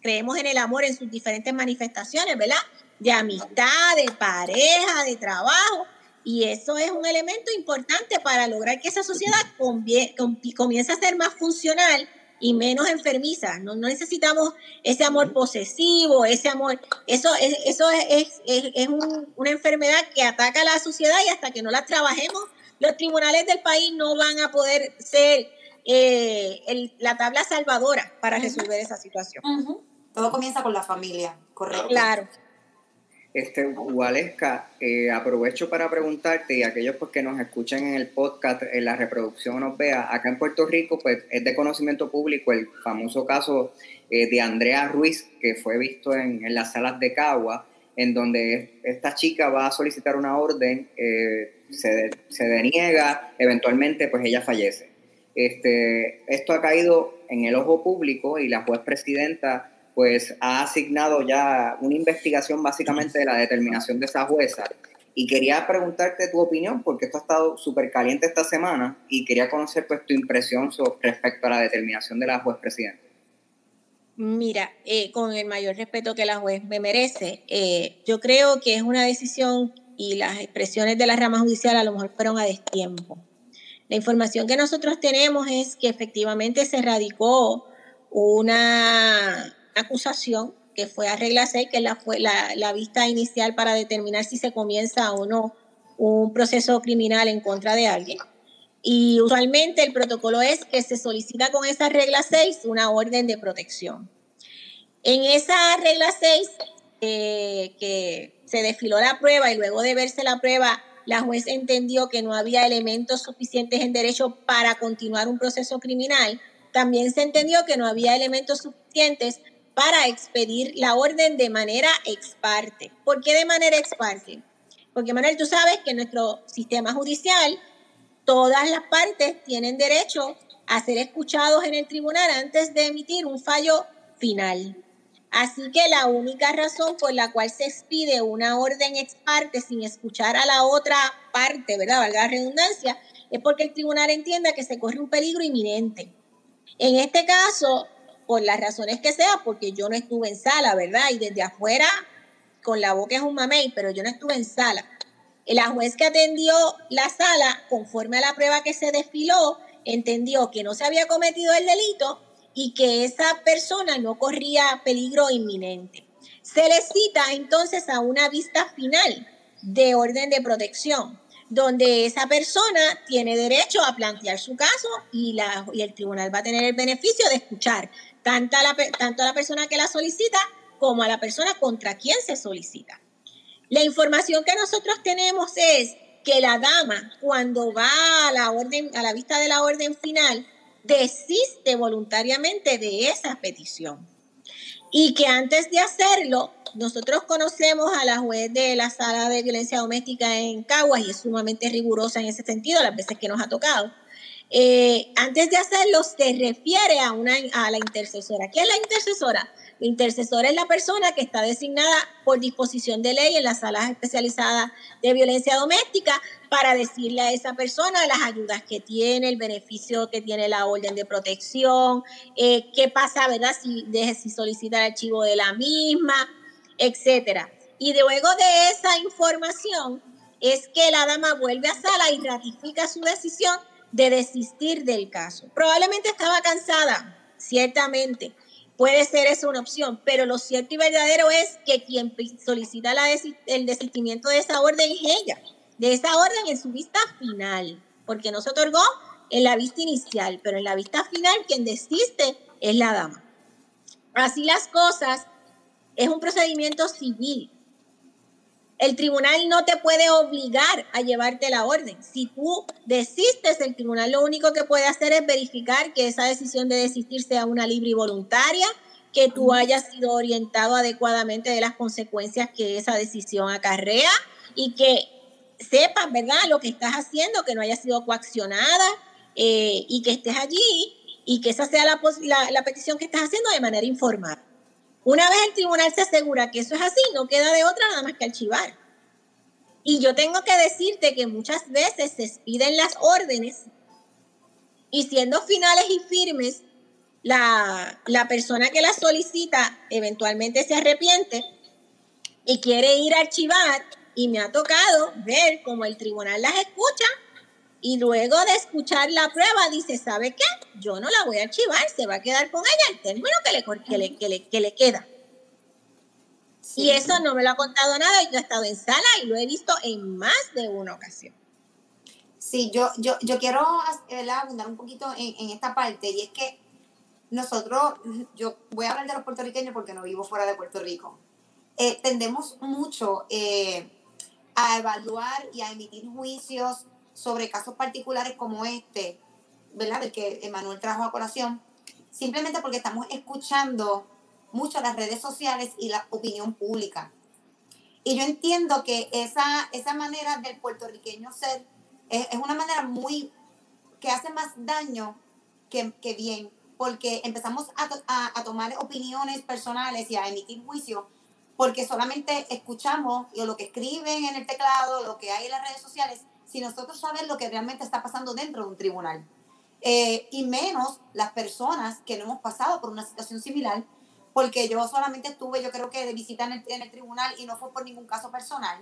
creemos en el amor en sus diferentes manifestaciones, ¿verdad? De amistad, de pareja, de trabajo. Y eso es un elemento importante para lograr que esa sociedad comience a ser más funcional y menos enfermiza. No, necesitamos ese amor posesivo, ese amor. Eso, es, eso es, es, una enfermedad que ataca a la sociedad y hasta que no la trabajemos, los tribunales del país no van a poder ser eh, la tabla salvadora para resolver esa situación. Todo comienza con la familia, correcto. Claro. Este, Waleska, eh, aprovecho para preguntarte, y aquellos pues, que nos escuchan en el podcast, en la reproducción nos vea, acá en Puerto Rico pues es de conocimiento público el famoso caso eh, de Andrea Ruiz, que fue visto en, las salas de Cagua, en donde esta chica va a solicitar una orden, eh, se, se, deniega, eventualmente pues ella fallece. Este, esto ha caído en el ojo público y la juez presidenta pues ha asignado ya una investigación básicamente de la determinación de esa jueza. Y quería preguntarte tu opinión, porque esto ha estado súper caliente esta semana, y quería conocer pues tu impresión respecto a la determinación de la juez presidenta. Mira, eh, con el mayor respeto que la juez me merece, eh, yo creo que es una decisión y las expresiones de la rama judicial a lo mejor fueron a destiempo. La información que nosotros tenemos es que efectivamente se radicó una acusación que fue a regla 6, que la, fue la, la vista inicial para determinar si se comienza o no un proceso criminal en contra de alguien. Y usualmente el protocolo es que se solicita con esa regla 6 una orden de protección. En esa regla 6, eh, que se desfiló la prueba y luego de verse la prueba, la juez entendió que no había elementos suficientes en derecho para continuar un proceso criminal. También se entendió que no había elementos suficientes para expedir la orden de manera ex parte. ¿Por qué de manera ex parte? Porque, Manuel, tú sabes que en nuestro sistema judicial todas las partes tienen derecho a ser escuchados en el tribunal antes de emitir un fallo final. Así que la única razón por la cual se expide una orden ex parte sin escuchar a la otra parte, ¿verdad? Valga la redundancia, es porque el tribunal entienda que se corre un peligro inminente. En este caso, por las razones que sea, porque yo no estuve en sala, ¿verdad? Y desde afuera, con la boca es un mamey, pero yo no estuve en sala. La juez que atendió la sala, conforme a la prueba que se desfiló, entendió que no se había cometido el delito y que esa persona no corría peligro inminente. Se le cita entonces a una vista final de orden de protección, donde esa persona tiene derecho a plantear su caso y, la, y el tribunal va a tener el beneficio de escuchar tanto a, la, tanto a la persona que la solicita como a la persona contra quien se solicita. La información que nosotros tenemos es que la dama, cuando va a la orden, a la vista de la orden final, desiste voluntariamente de esa petición. Y que antes de hacerlo, nosotros conocemos a la juez de la sala de violencia doméstica en Caguas y es sumamente rigurosa en ese sentido, las veces que nos ha tocado. Eh, antes de hacerlo, se refiere a, una, la intercesora. ¿Qué es la intercesora? La intercesora es la persona que está designada por disposición de ley en las salas especializadas de violencia doméstica para decirle a esa persona las ayudas que tiene, el beneficio que tiene la orden de protección, eh, qué pasa, ¿verdad? Si, de, si solicita el archivo de la misma, etcétera. Y luego de esa información es que la dama vuelve a sala y ratifica su decisión de desistir del caso. Probablemente estaba cansada, ciertamente. Puede ser eso una opción, pero lo cierto y verdadero es que quien solicita el desistimiento de esa orden es ella, de esa orden en su vista final, porque no se otorgó en la vista inicial, pero en la vista final quien desiste es la dama. Así las cosas, es un procedimiento civil. El tribunal no te puede obligar a llevarte la orden. Si tú desistes, el tribunal lo único que puede hacer es verificar que esa decisión de desistir sea una libre y voluntaria, que tú hayas sido orientado adecuadamente de las consecuencias que esa decisión acarrea y que sepas, ¿verdad?, lo que estás haciendo, que no haya sido coaccionada eh, y que estés allí y que esa sea la, la, la petición que estás haciendo de manera informada. Una vez el tribunal se asegura que eso es así, no queda de otra nada más que archivar. Y yo tengo que decirte que muchas veces se expiden las órdenes y siendo finales y firmes, la, la persona que las solicita eventualmente se arrepiente y quiere ir a archivar y me ha tocado ver cómo el tribunal las escucha y luego de escuchar la prueba dice, ¿sabe qué? Yo no la voy a archivar, se va a quedar con ella el término que le, que le, que le, que le queda. Y eso no me lo ha contado nada, yo he estado en sala y lo he visto en más de una ocasión. Sí, yo, yo, yo quiero abundar un poquito en, en, esta parte y es que nosotros, yo voy a hablar de los puertorriqueños porque no vivo fuera de Puerto Rico, eh, tendemos mucho eh, a evaluar y a emitir juicios sobre casos particulares como este, ¿verdad? El que Emanuel trajo a colación, simplemente porque estamos escuchando mucho las redes sociales y la opinión pública. Y yo entiendo que esa, esa manera del puertorriqueño ser es, una manera muy que hace más daño que, que bien, porque empezamos a, a, tomar opiniones personales y a emitir juicios porque solamente escuchamos lo que escriben en el teclado, lo que hay en las redes sociales, si nosotros sabemos lo que realmente está pasando dentro de un tribunal. Eh, y menos las personas que no hemos pasado por una situación similar, porque yo solamente estuve, yo creo que de visita en el, tribunal y no fue por ningún caso personal,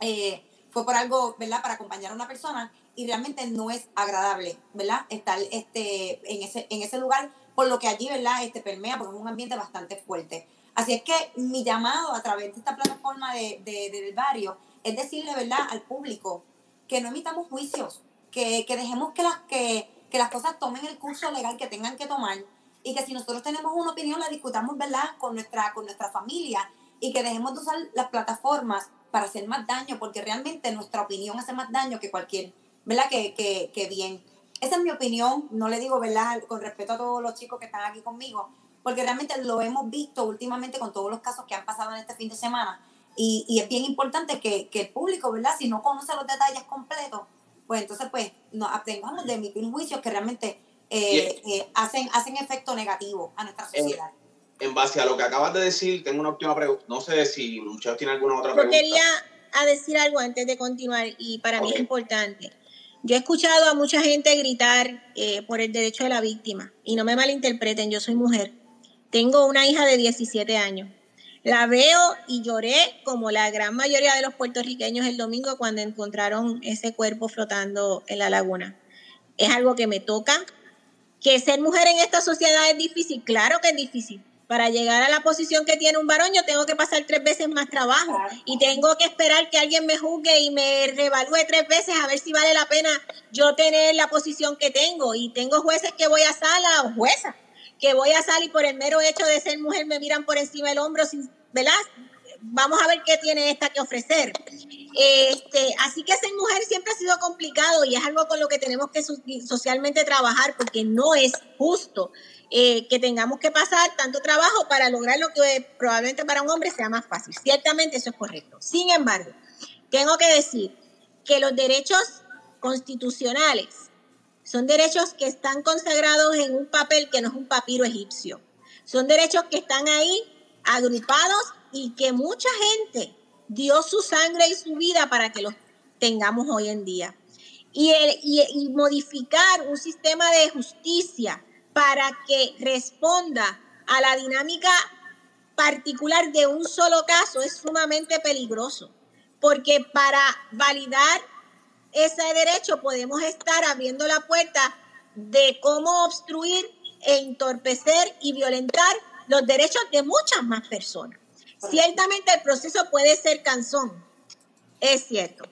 eh, fue por algo, ¿verdad?, para acompañar a una persona y realmente no es agradable, ¿verdad?, estar este, en, ese, en ese lugar, por lo que allí, ¿verdad?, este, permea, porque es un ambiente bastante fuerte. Así es que mi llamado a través de esta plataforma de, de, del barrio es decirle, ¿verdad?, al público que no emitamos juicios, que, que dejemos que las, que, que las cosas tomen el curso legal que tengan que tomar y que si nosotros tenemos una opinión la discutamos, ¿verdad?, con nuestra, con nuestra familia y que dejemos de usar las plataformas para hacer más daño, porque realmente nuestra opinión hace más daño que cualquier, ¿verdad?, que, que, que bien. Esa es mi opinión, no le digo, ¿verdad?, con respeto a todos los chicos que están aquí conmigo, porque realmente lo hemos visto últimamente con todos los casos que han pasado en este fin de semana y, y es bien importante que, que, el público, ¿verdad? Si no conoce los detalles completos, pues entonces pues nos abstengamos de emitir juicios que realmente eh, eh, hacen, hacen efecto negativo a nuestra sociedad. En, base a lo que acabas de decir, tengo una última pregunta. No sé si muchachos tienen alguna otra pregunta. Yo quería a decir algo antes de continuar y para mí es importante. Yo he escuchado a mucha gente gritar eh, por el derecho de la víctima y no me malinterpreten, yo soy mujer. Tengo una hija de 17 años la veo y lloré como la gran mayoría de los puertorriqueños el domingo cuando encontraron ese cuerpo flotando en la laguna. Es algo que me toca. Que ser mujer en esta sociedad es difícil, claro que es difícil. Para llegar a la posición que tiene un varón, yo tengo que pasar tres veces más trabajo y tengo que esperar que alguien me juzgue y me revalúe tres veces a ver si vale la pena yo tener la posición que tengo. Y tengo jueces que voy a sala o juezas que voy a salir por el mero hecho de ser mujer me miran por encima del hombro, sin, ¿verdad? vamos a ver qué tiene esta que ofrecer. Este, así que ser mujer siempre ha sido complicado y es algo con lo que tenemos que socialmente trabajar porque no es justo eh, que tengamos que pasar tanto trabajo para lograr lo que probablemente para un hombre sea más fácil. Ciertamente eso es correcto. Sin embargo, tengo que decir que los derechos constitucionales son derechos que están consagrados en un papel que no es un papiro egipcio. Son derechos que están ahí agrupados y que mucha gente dio su sangre y su vida para que los tengamos hoy en día. Y, y, modificar un sistema de justicia para que responda a la dinámica particular de un solo caso es sumamente peligroso, porque para validar ese derecho podemos estar abriendo la puerta de cómo obstruir e entorpecer y violentar los derechos de muchas más personas. Ciertamente el proceso puede ser cansón, es cierto,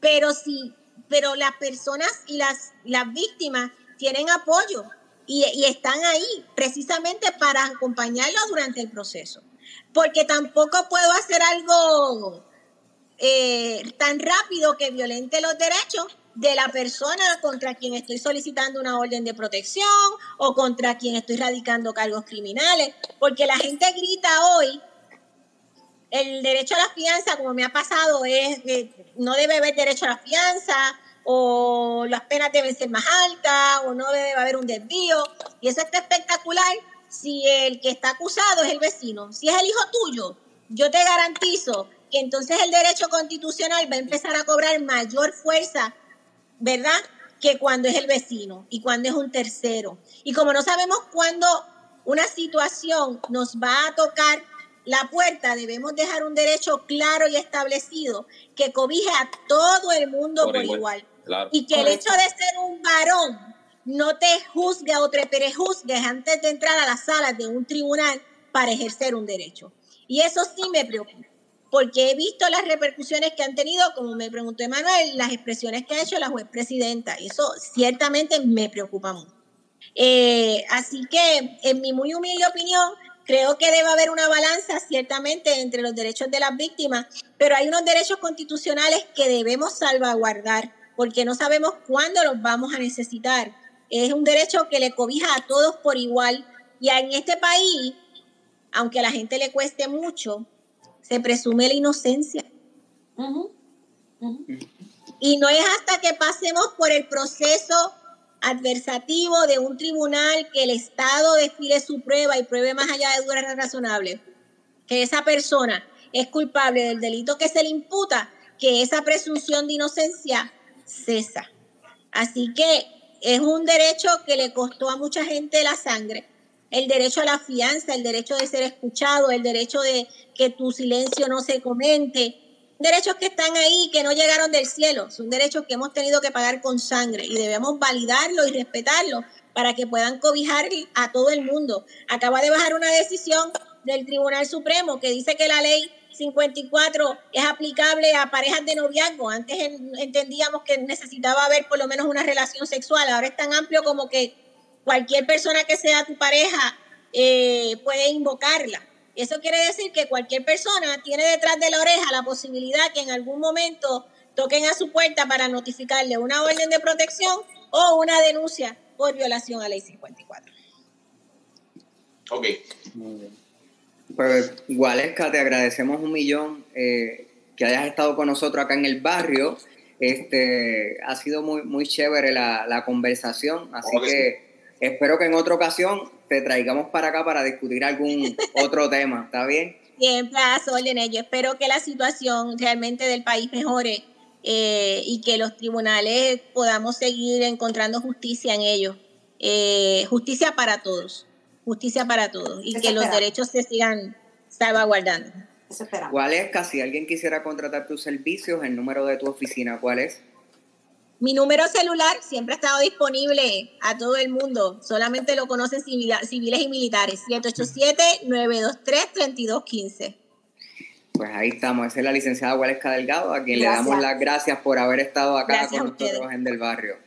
pero sí, pero las personas y las, las víctimas tienen apoyo y, están ahí precisamente para acompañarlos durante el proceso. Porque tampoco puedo hacer algo eh, tan rápido que violente los derechos de la persona contra quien estoy solicitando una orden de protección o contra quien estoy radicando cargos criminales. Porque la gente grita hoy el derecho a la fianza, como me ha pasado, es que no debe haber derecho a la fianza, o las penas deben ser más altas, o no debe haber un desvío. Y eso está espectacular si el que está acusado es el vecino. Si es el hijo tuyo, yo te garantizo entonces el derecho constitucional va a empezar a cobrar mayor fuerza, ¿verdad? Que cuando es el vecino y cuando es un tercero. Y como no sabemos cuándo una situación nos va a tocar la puerta, debemos dejar un derecho claro y establecido que cobije a todo el mundo por, igual. Y que el hecho de ser un varón no te juzgue o te prejuzgues antes de entrar a las salas de un tribunal para ejercer un derecho. Y eso sí me preocupa, porque he visto las repercusiones que han tenido, como me preguntó Emanuel, las expresiones que ha hecho la juez presidenta. Eso ciertamente me preocupa mucho. Eh, así que, en mi muy humilde opinión, Creo que debe haber una balanza ciertamente entre los derechos de las víctimas, pero hay unos derechos constitucionales que debemos salvaguardar porque no sabemos cuándo los vamos a necesitar. Es un derecho que le cobija a todos por igual y en este país, aunque a la gente le cueste mucho, se presume la inocencia. Y no es hasta que pasemos por el proceso adversativo de un tribunal que el Estado desfile su prueba y pruebe más allá de dudas razonables que esa persona es culpable del delito que se le imputa, que esa presunción de inocencia cesa. Así que es un derecho que le costó a mucha gente la sangre. El derecho a la fianza, el derecho de ser escuchado, el derecho de que tu silencio no se comente, derechos que están ahí, que no llegaron del cielo, son derechos que hemos tenido que pagar con sangre y debemos validarlo y respetarlo para que puedan cobijar a todo el mundo. Acaba de bajar una decisión del Tribunal Supremo que dice que la ley 54 es aplicable a parejas de noviazgo. Antes entendíamos que necesitaba haber por lo menos una relación sexual, ahora es tan amplio como que cualquier persona que sea tu pareja eh, puede invocarla. Eso quiere decir que cualquier persona tiene detrás de la oreja la posibilidad que en algún momento toquen a su puerta para notificarle una orden de protección o una denuncia por violación a ley 54. Ok. Muy bien. Pues, Gualesca, te agradecemos un millón eh, que hayas estado con nosotros acá en el barrio. Este, ha sido muy, muy chévere la, conversación, así que espero que en otra ocasión te traigamos para acá para discutir algún otro tema, ¿está bien? Siempre a órdenes. Yo espero que la situación realmente del país mejore eh, y que los tribunales podamos seguir encontrando justicia en ellos. Eh, justicia para todos, justicia para todos y que los derechos se sigan salvaguardando. ¿Cuál es? Si alguien quisiera contratar tus servicios, el número de tu oficina, ¿cuál es? Mi número celular siempre ha estado disponible a todo el mundo, solamente lo conocen civiles y militares, 787-923-3215. Pues ahí estamos, esa es la licenciada Gualesca Delgado, a quien le damos las gracias por haber estado acá con nosotros en Del Barrio.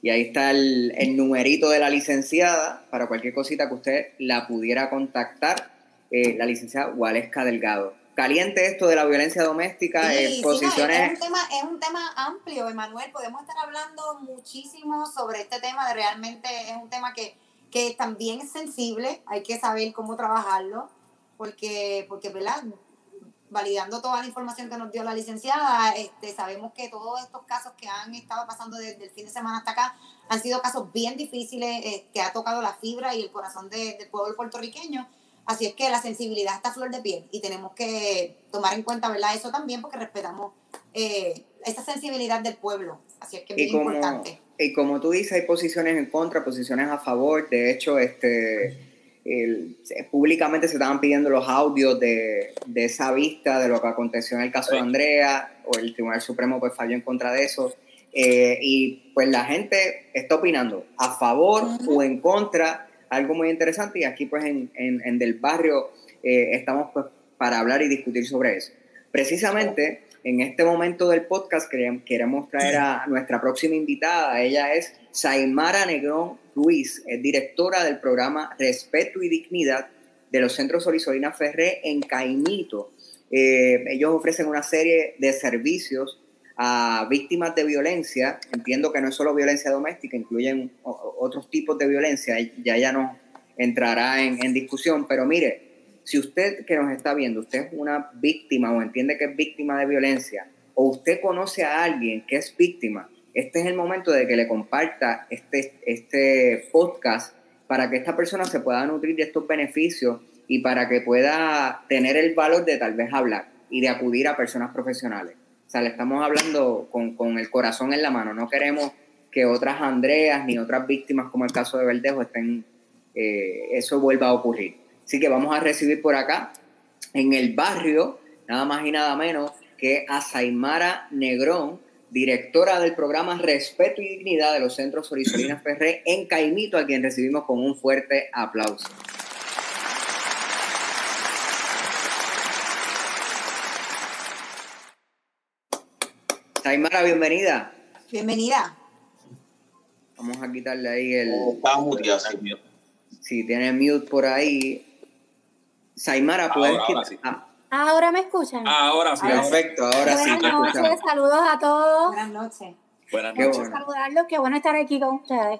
Y ahí está el, el, numerito de la licenciada para cualquier cosita que usted la pudiera contactar. eh, la licenciada Waleska Delgado. Caliente esto de la violencia doméstica, Sí, posiciones... es, un tema, es un tema amplio, Emanuel. Podemos estar hablando muchísimo sobre este tema. De realmente es un tema que, que también es sensible. Hay que saber cómo trabajarlo. Porque, porque ¿verdad? validando toda la información que nos dio la licenciada, este, sabemos que todos estos casos que han estado pasando desde el fin de semana hasta acá han sido casos bien difíciles, eh, que ha tocado la fibra y el corazón de- del pueblo puertorriqueño. Así es que la sensibilidad está a flor de piel y tenemos que tomar en cuenta ¿verdad? eso también porque respetamos eh, esa sensibilidad del pueblo. Así es que es Y bien como, importante. y como tú dices, hay posiciones en contra, posiciones a favor. De hecho, este, el- se- públicamente se estaban pidiendo los audios de, de esa vista de lo que aconteció en el caso de. Andrea, o el Tribunal Supremo pues falló en contra de eso. Eh, y pues la gente está opinando a favor o en contra, algo muy interesante. Y aquí pues en, en, Del Barrio eh, estamos pues para hablar y discutir sobre eso. Precisamente en este momento del podcast queremos, traer a nuestra próxima invitada. Ella es Saimara Negrón Ruiz, es directora del programa Respeto y Dignidad de los Centros Solisolina Ferré en Caimito. Eh, ellos ofrecen una serie de servicios a víctimas de violencia. Entiendo que no es solo violencia doméstica, incluyen otros tipos de violencia. Ya ya nos entrará en, en discusión, pero mire, si usted que nos está viendo, usted es una víctima o entiende que es víctima de violencia, o usted conoce a alguien que es víctima, este es el momento de que le comparta este, este podcast para que esta persona se pueda nutrir de estos beneficios y para que pueda tener el valor de tal vez hablar y de acudir a personas profesionales. O sea, le estamos hablando con, con el corazón en la mano. No queremos que otras Andreas ni otras víctimas, como el caso de Verdejo, estén, eh, eso vuelva a ocurrir. Así que vamos a recibir por acá, en el barrio, nada más y nada menos que a Saimara Negrón, directora del programa Respeto y Dignidad de los Centros Solisolinas Ferré en Caimito, a quien recibimos con un fuerte aplauso. Saimara, bienvenida. Bienvenida. Vamos a quitarle ahí el... Muteado, sí. Si tiene mute por ahí. Saimara, puedes Ahora, ahora quitar- sí. Ah, Ahora me escuchan. Ahora sí, ahora perfecto, ahora sí. Buenas noches, saludos a todos. Buenas noches. Buenas Qué noches. bueno. Saludarlos, qué bueno estar aquí con ustedes.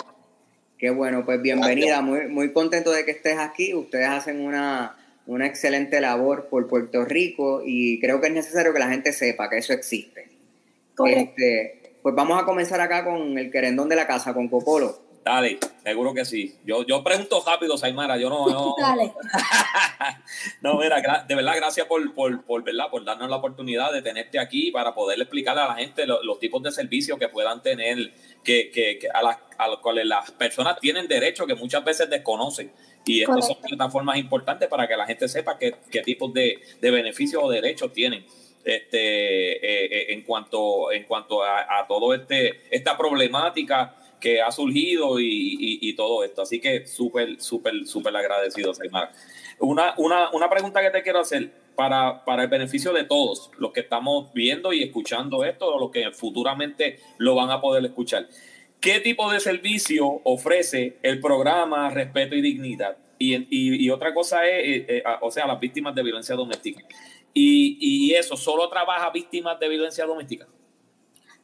Qué bueno, pues bienvenida, muy, muy contento de que estés aquí. Ustedes hacen una, una excelente labor por Puerto Rico y creo que es necesario que la gente sepa que eso existe. Correcto. Este, pues vamos a comenzar acá con el querendón de la casa, con Copolo. Dale, seguro que sí. Yo, yo pregunto rápido, Saimara. Yo no. no Dale. no, mira, gra- de verdad, gracias por, por, por, ¿verdad? por darnos la oportunidad de tenerte aquí para poder explicarle a la gente lo- los tipos de servicios que puedan tener, que, que, que a, las, a los cuales las personas tienen derecho, que muchas veces desconocen. Y estas son plataformas importantes para que la gente sepa qué, qué tipos de, de beneficios o derechos tienen. Este, eh, eh, en cuanto en cuanto a, todo este esta problemática que ha surgido y, todo esto. Así que súper, súper, súper agradecido, Saimara. Una, una, una pregunta que te quiero hacer para, para el beneficio de todos, los que estamos viendo y escuchando esto, o los que futuramente lo van a poder escuchar. ¿Qué tipo de servicio ofrece el programa Respeto y Dignidad? Y, y- otra cosa es, eh, o sea, las víctimas de violencia doméstica. Y, eso, ¿solo trabaja víctimas de violencia doméstica?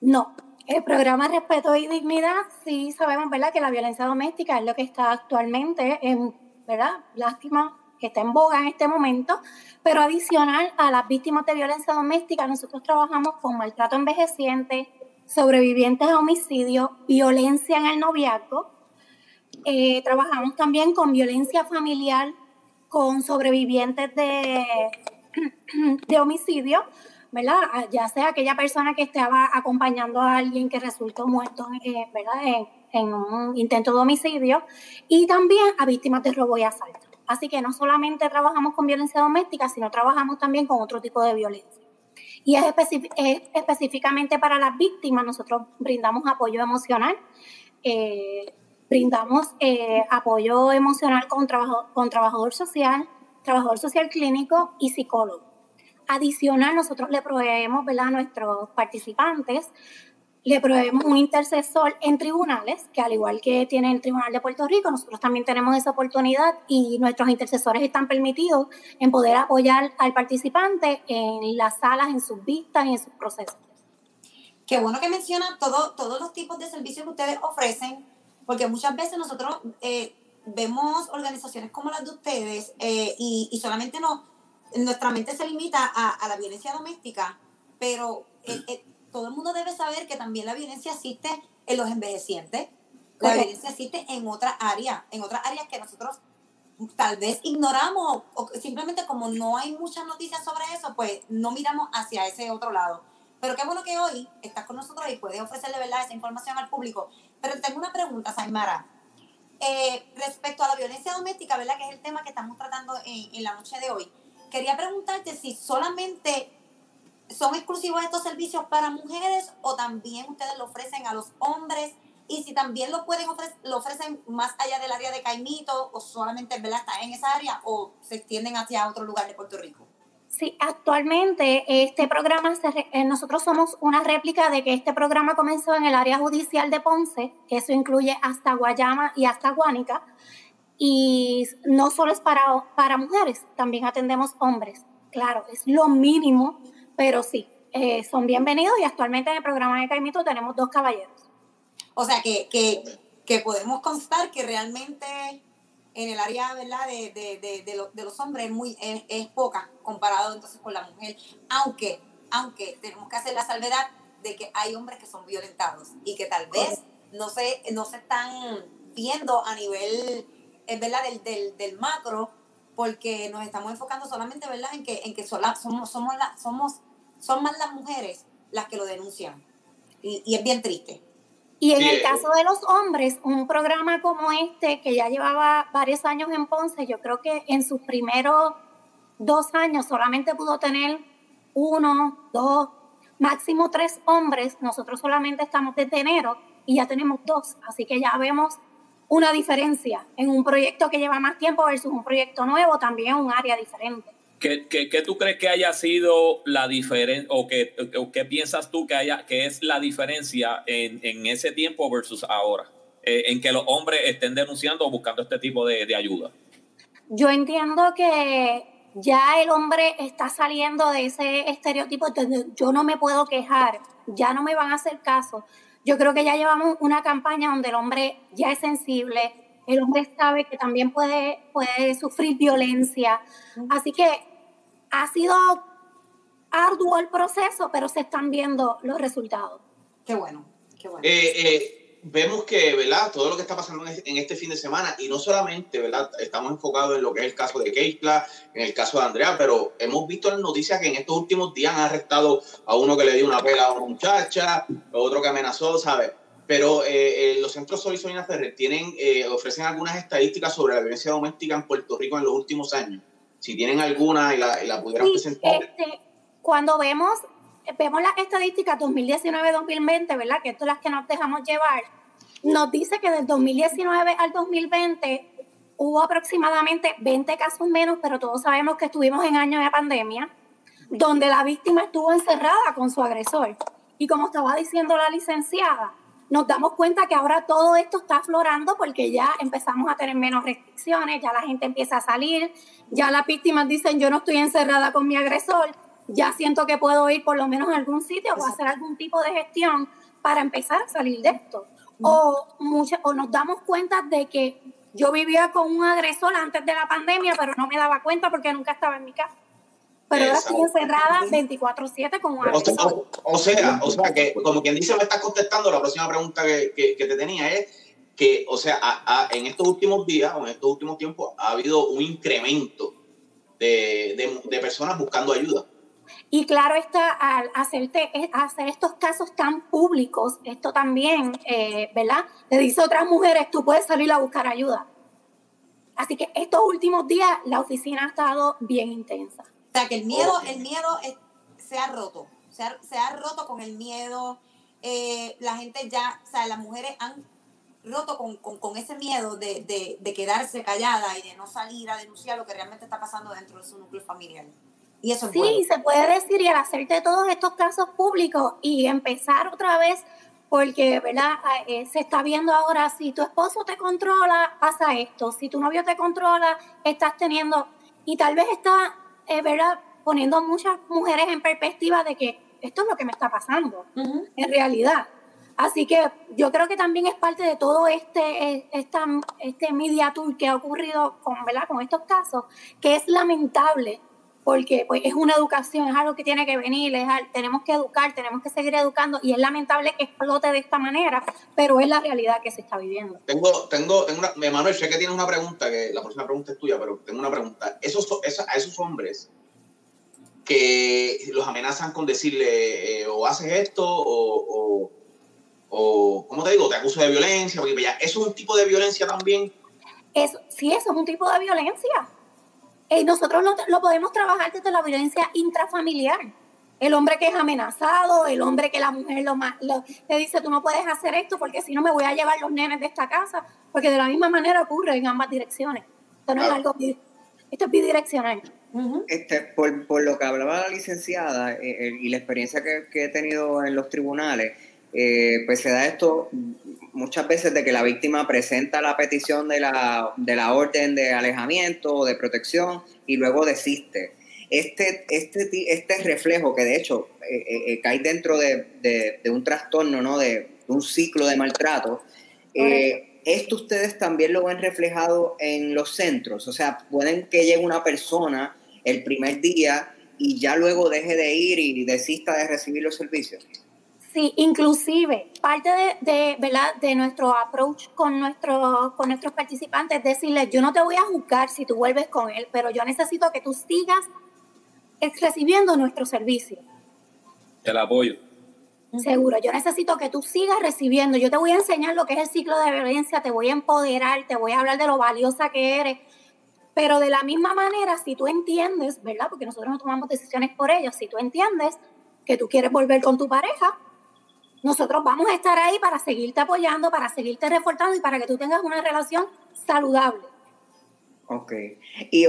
No, el programa Respeto y Dignidad, sí sabemos, ¿verdad?, que la violencia doméstica es lo que está actualmente en, ¿verdad?, lástima que está en boga en este momento, pero adicional a las víctimas de violencia doméstica, nosotros trabajamos con maltrato envejeciente, sobrevivientes de homicidio, violencia en el noviazgo, Eh, trabajamos también con violencia familiar, con sobrevivientes de, de homicidio, ¿verdad? Ah, Ya sea aquella persona que estaba acompañando a alguien que resultó muerto, eh, ¿verdad? En, un intento de homicidio y también a víctimas de robo y asalto. Así que no solamente trabajamos con violencia doméstica, sino trabajamos también con otro tipo de violencia. Y es específicamente para las víctimas, nosotros brindamos apoyo emocional, eh, brindamos eh, apoyo emocional con, trabajo, con trabajador social, trabajador social clínico y psicólogo. Adicional, nosotros le proveemos ¿verdad? a nuestros participantes le proveemos un intercesor en tribunales, que al igual que tiene el Tribunal de Puerto Rico, nosotros también tenemos esa oportunidad y nuestros intercesores están permitidos en poder apoyar al participante en las salas, en sus vistas y en sus procesos. Qué bueno que menciona todo, todos los tipos de servicios que ustedes ofrecen, porque muchas veces nosotros eh, vemos organizaciones como las de ustedes eh, y, solamente no, nuestra mente se limita a, la violencia doméstica, pero eh, todo el mundo debe saber que también la violencia existe en los envejecientes, la violencia existe en otras áreas, en otras áreas que nosotros tal vez ignoramos o simplemente como no hay muchas noticias sobre eso, pues no miramos hacia ese otro lado. Pero qué bueno que hoy estás con nosotros y puedes ofrecerle verdad esa información al público. Pero tengo una pregunta, Saimara. Eh, respecto a la violencia doméstica, ¿verdad? Que es el tema que estamos tratando en, la noche de hoy. Quería preguntarte si solamente son exclusivos estos servicios para mujeres o también ustedes lo ofrecen a los hombres y si también lo pueden ofrecer, lo ofrecen más allá del área de Caimito o solamente ¿verdad? está en esa área o se extienden hacia otro lugar de Puerto Rico. Sí, actualmente este programa, eh, nosotros somos una réplica de que este programa comenzó en el área judicial de Ponce, que eso incluye hasta Guayama y hasta Guánica, y no solo es para, para mujeres, también atendemos hombres. Claro, es lo mínimo, pero sí, eh, son bienvenidos y actualmente en el programa de Caimito tenemos dos caballeros. O sea que, que, que podemos constar que realmente en el área ¿verdad? De, de, de, de, de los hombres es, muy, es, poca comparado entonces con la mujer, aunque, aunque tenemos que hacer la salvedad de que hay hombres que son violentados y que tal vez no se, no se están viendo a nivel ¿verdad? Del, del, del macro porque nos estamos enfocando solamente ¿verdad? en que, en que somos, somos, la, somos son más las mujeres las que lo denuncian y, y es bien triste. Y en el caso de los hombres, un programa como este, que ya llevaba varios años en Ponce, yo creo que en sus primeros dos años solamente pudo tener uno, dos, máximo tres hombres. Nosotros solamente estamos desde enero y ya tenemos dos. Así que ya vemos una diferencia en un proyecto que lleva más tiempo versus un proyecto nuevo, también un área diferente. ¿Qué, qué, tú crees que haya sido la diferencia o qué, qué piensas tú que, haya, que es la diferencia en, en ese tiempo versus ahora? Eh, en que los hombres estén denunciando o buscando este tipo de, de ayuda. Yo entiendo que ya el hombre está saliendo de ese estereotipo, entonces yo no me puedo quejar, ya no me van a hacer caso. Yo creo que ya llevamos una campaña donde el hombre ya es sensible, el hombre sabe que también puede, puede sufrir violencia. Así que ha sido arduo el proceso, pero se están viendo los resultados. Qué bueno, qué bueno. Eh, eh, vemos que, ¿verdad? Todo lo que está pasando en este fin de semana, y no solamente, ¿verdad? Estamos enfocados en lo que es el caso de Keisla, en el caso de Andrea, pero hemos visto en noticias que en estos últimos días han arrestado a uno que le dio una pela a una muchacha, a otro que amenazó, ¿sabes? Pero eh, los centros Sol y Ferrer tienen, ofrecen algunas estadísticas sobre la violencia doméstica en Puerto Rico en los últimos años si tienen alguna y la, y la pudieran presentar. Este, cuando vemos, vemos las estadísticas 2019-2020, ¿verdad? Que son las que nos dejamos llevar, nos dice que del 2019 al 2020 hubo aproximadamente 20 casos menos, pero todos sabemos que estuvimos en años de pandemia, donde la víctima estuvo encerrada con su agresor. Y como estaba diciendo la licenciada, nos damos cuenta que ahora todo esto está aflorando porque ya empezamos a tener menos restricciones, ya la gente empieza a salir, ya las víctimas dicen yo no estoy encerrada con mi agresor, ya siento que puedo ir por lo menos a algún sitio o hacer algún tipo de gestión para empezar a salir de esto. O, o nos damos cuenta de que yo vivía con un agresor antes de la pandemia, pero no me daba cuenta porque nunca estaba en mi casa pero ahora estoy encerrada 24/7 con un o sea, o, sea, o sea, que como quien dice me estás contestando, la próxima pregunta que, que, te tenía es que, o sea, en estos últimos días o en estos últimos tiempos ha habido un incremento de, de, de personas buscando ayuda. Y claro está, al hacerte, hacer estos casos tan públicos, esto también, eh, ¿verdad? Le dice a otras mujeres, tú puedes salir a buscar ayuda. Así que estos últimos días la oficina ha estado bien intensa. O sea, que el miedo, el miedo se ha roto, se ha, se ha roto con el miedo. Eh, la gente ya, o sea, las mujeres han roto con, con, con ese miedo de, de, de, quedarse callada y de no salir a denunciar lo que realmente está pasando dentro de su núcleo familiar. Y eso sí, se puede decir y al hacerte todos estos casos públicos y empezar otra vez porque, ¿verdad? Ah, eh, se está viendo ahora, si tu esposo te controla, pasa esto, si tu novio te controla, estás teniendo, y tal vez está, eh, ¿verdad? Poniendo a muchas mujeres en perspectiva de que esto es lo que me está pasando, en realidad. Así que yo creo que también es parte de todo este, eh, esta, este media tour que ha ocurrido con, ¿verdad? con estos casos, que es lamentable porque pues, es una educación, es algo que tiene que venir, es, tenemos que educar, tenemos que seguir educando y es lamentable que explote de esta manera, pero es la realidad que se está viviendo. Tengo, tengo, tengo una, Manuel, sé que tienes una pregunta, que la próxima pregunta es tuya, pero tengo una pregunta. Esos, a esos hombres que los amenazan con decirle eh, o haces esto o, o, o, ¿cómo te digo? Te acuso de violencia, porque ya, ¿eso es un tipo de violencia también? Eso, sí, eso es un tipo de violencia eh, nosotros lo, podemos trabajar desde la violencia intrafamiliar. El hombre que es amenazado, el hombre que la mujer lo, lo, le dice, tú no puedes hacer esto porque si no me voy a llevar los nenes de esta casa, porque de la misma manera ocurre en ambas direcciones. Esto no es algo, esto es bidireccional. este, por, por, lo que hablaba la licenciada eh, eh, y la experiencia que, que, he tenido en los tribunales, pues se da esto muchas veces de que la víctima presenta la petición de la, de la orden de alejamiento o de protección y luego desiste. Este, este, este reflejo que de hecho eh, eh, eh, cae dentro de, un trastorno, ¿no? de, un ciclo de maltrato, esto ustedes también lo ven reflejado en los centros, o sea, pueden que llegue una persona el primer día y ya luego deje de ir y desista de recibir los servicios. Sí, inclusive parte de, ¿verdad? de nuestro approach con, nuestro, con nuestros participantes es decirles, yo no te voy a juzgar si tú vuelves con él, pero yo necesito que tú sigas recibiendo nuestro servicio. El apoyo. Seguro, yo necesito que tú sigas recibiendo. Yo te voy a enseñar lo que es el ciclo de violencia, te voy a empoderar, te voy a hablar de lo valiosa que eres. Pero de la misma manera, si tú entiendes, ¿verdad? Porque nosotros no tomamos decisiones por ellos, si tú entiendes que tú quieres volver con tu pareja, nosotros vamos a estar ahí para seguirte apoyando, para seguirte reforzando y para que tú tengas una relación saludable. Ok. Y,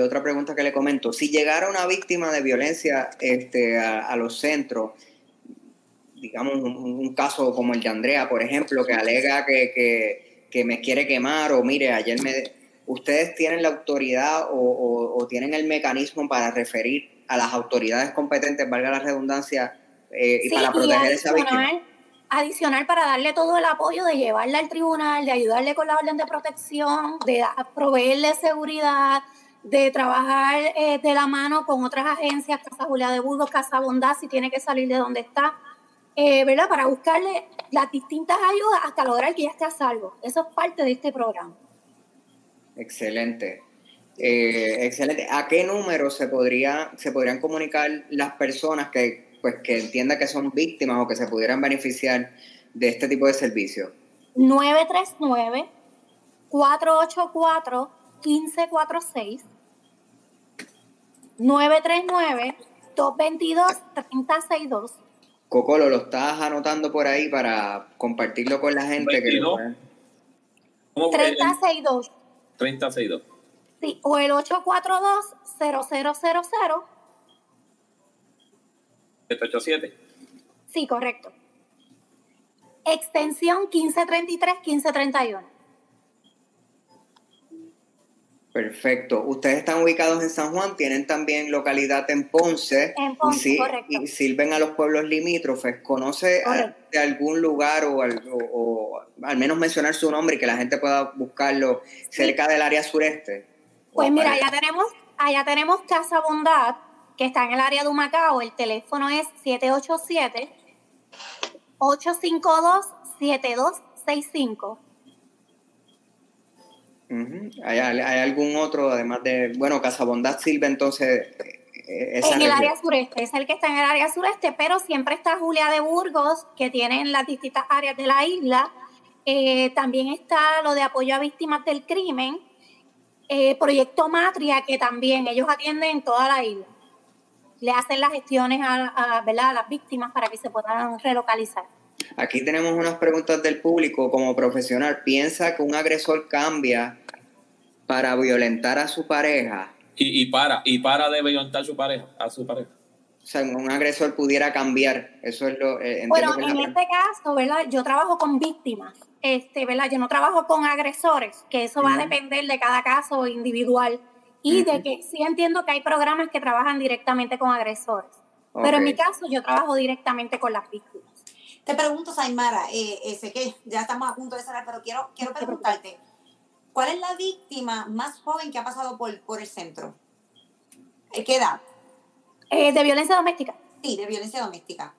otra pregunta que le comento, si llegara una víctima de violencia este, a, los centros, digamos un, caso como el de Andrea, por ejemplo, que alega que, que, me quiere quemar o mire, ayer me... ¿Ustedes tienen la autoridad o, o tienen el mecanismo para referir a las autoridades competentes, valga la redundancia, eh, y para proteger esa víctima. Adicional para darle todo el apoyo de llevarla al tribunal, de ayudarle con la orden de protección, de proveerle seguridad, de trabajar eh, de la mano con otras agencias, Casa Julia de Burgos, Casa Bondad, si tiene que salir de donde está, eh, ¿verdad? Para buscarle las distintas ayudas hasta lograr que ya esté a salvo. Eso es parte de este programa. Excelente. excelente. ¿A qué número se, podría, se podrían comunicar las personas que pues que entienda que son víctimas o que se pudieran beneficiar de este tipo de servicio? 939 484 1546 939 222 3062 Cocolo, lo estás anotando por ahí para compartirlo con la gente. 22. Que 3062. 3062. Sí, o el 842 0000 787. Sí, correcto. Extensión 1533-1531. Perfecto. Ustedes están ubicados en San Juan, tienen también localidad en Ponce. En Ponce, y, correcto. y sirven a los pueblos limítrofes. ¿Conoce de algún lugar o, al menos mencionar su nombre y que la gente pueda buscarlo cerca del área sureste? Pues mira, allá tenemos, allá tenemos Casa Bondad, que está en el área de Humacao, el teléfono es 787-852-7265. ¿Hay, ¿Hay, algún otro, además de, bueno, Casabondad sirve entonces? Eh, en el área sureste, es el que está en el área sureste, pero siempre está Julia de Burgos, que tiene en las distintas áreas de la isla. Eh, también está lo de apoyo a víctimas del crimen. Eh, Proyecto Matria, que también ellos atienden en toda la isla le hacen las gestiones a, a, las víctimas para que se puedan relocalizar. Aquí tenemos unas preguntas del público. Como profesional, ¿piensa que un agresor cambia para violentar a su pareja? Y, para, y para de violentar a su pareja, a su pareja. O sea, un agresor pudiera cambiar. Eso es lo. Eh, bueno, en este caso, ¿verdad? Yo trabajo con víctimas. Este, ¿verdad? Yo no trabajo con agresores, que eso va a depender de cada caso individual. Y de que sí entiendo que hay programas que trabajan directamente con agresores. Pero en mi caso, yo trabajo directamente con las víctimas. Te pregunto, Saimara, eh, eh, sé que ya estamos a punto de cerrar, pero quiero, quiero preguntarte, ¿cuál es la víctima más joven que ha pasado por, por el centro? ¿Qué edad? Eh, ¿De violencia doméstica? Sí, de violencia doméstica.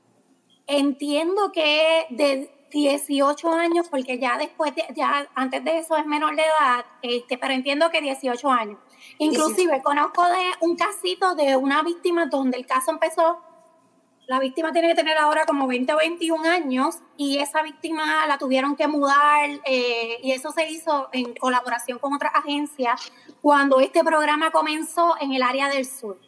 Entiendo que de 18 años, porque ya después, de, ya antes de eso es menor de edad, este, pero entiendo que 18 años. Inclusive conozco de un casito de una víctima donde el caso empezó la víctima tiene que tener ahora como 20 o 21 años y esa víctima la tuvieron que mudar eh, y eso se hizo en colaboración con otras agencias cuando este programa comenzó en el área del sur.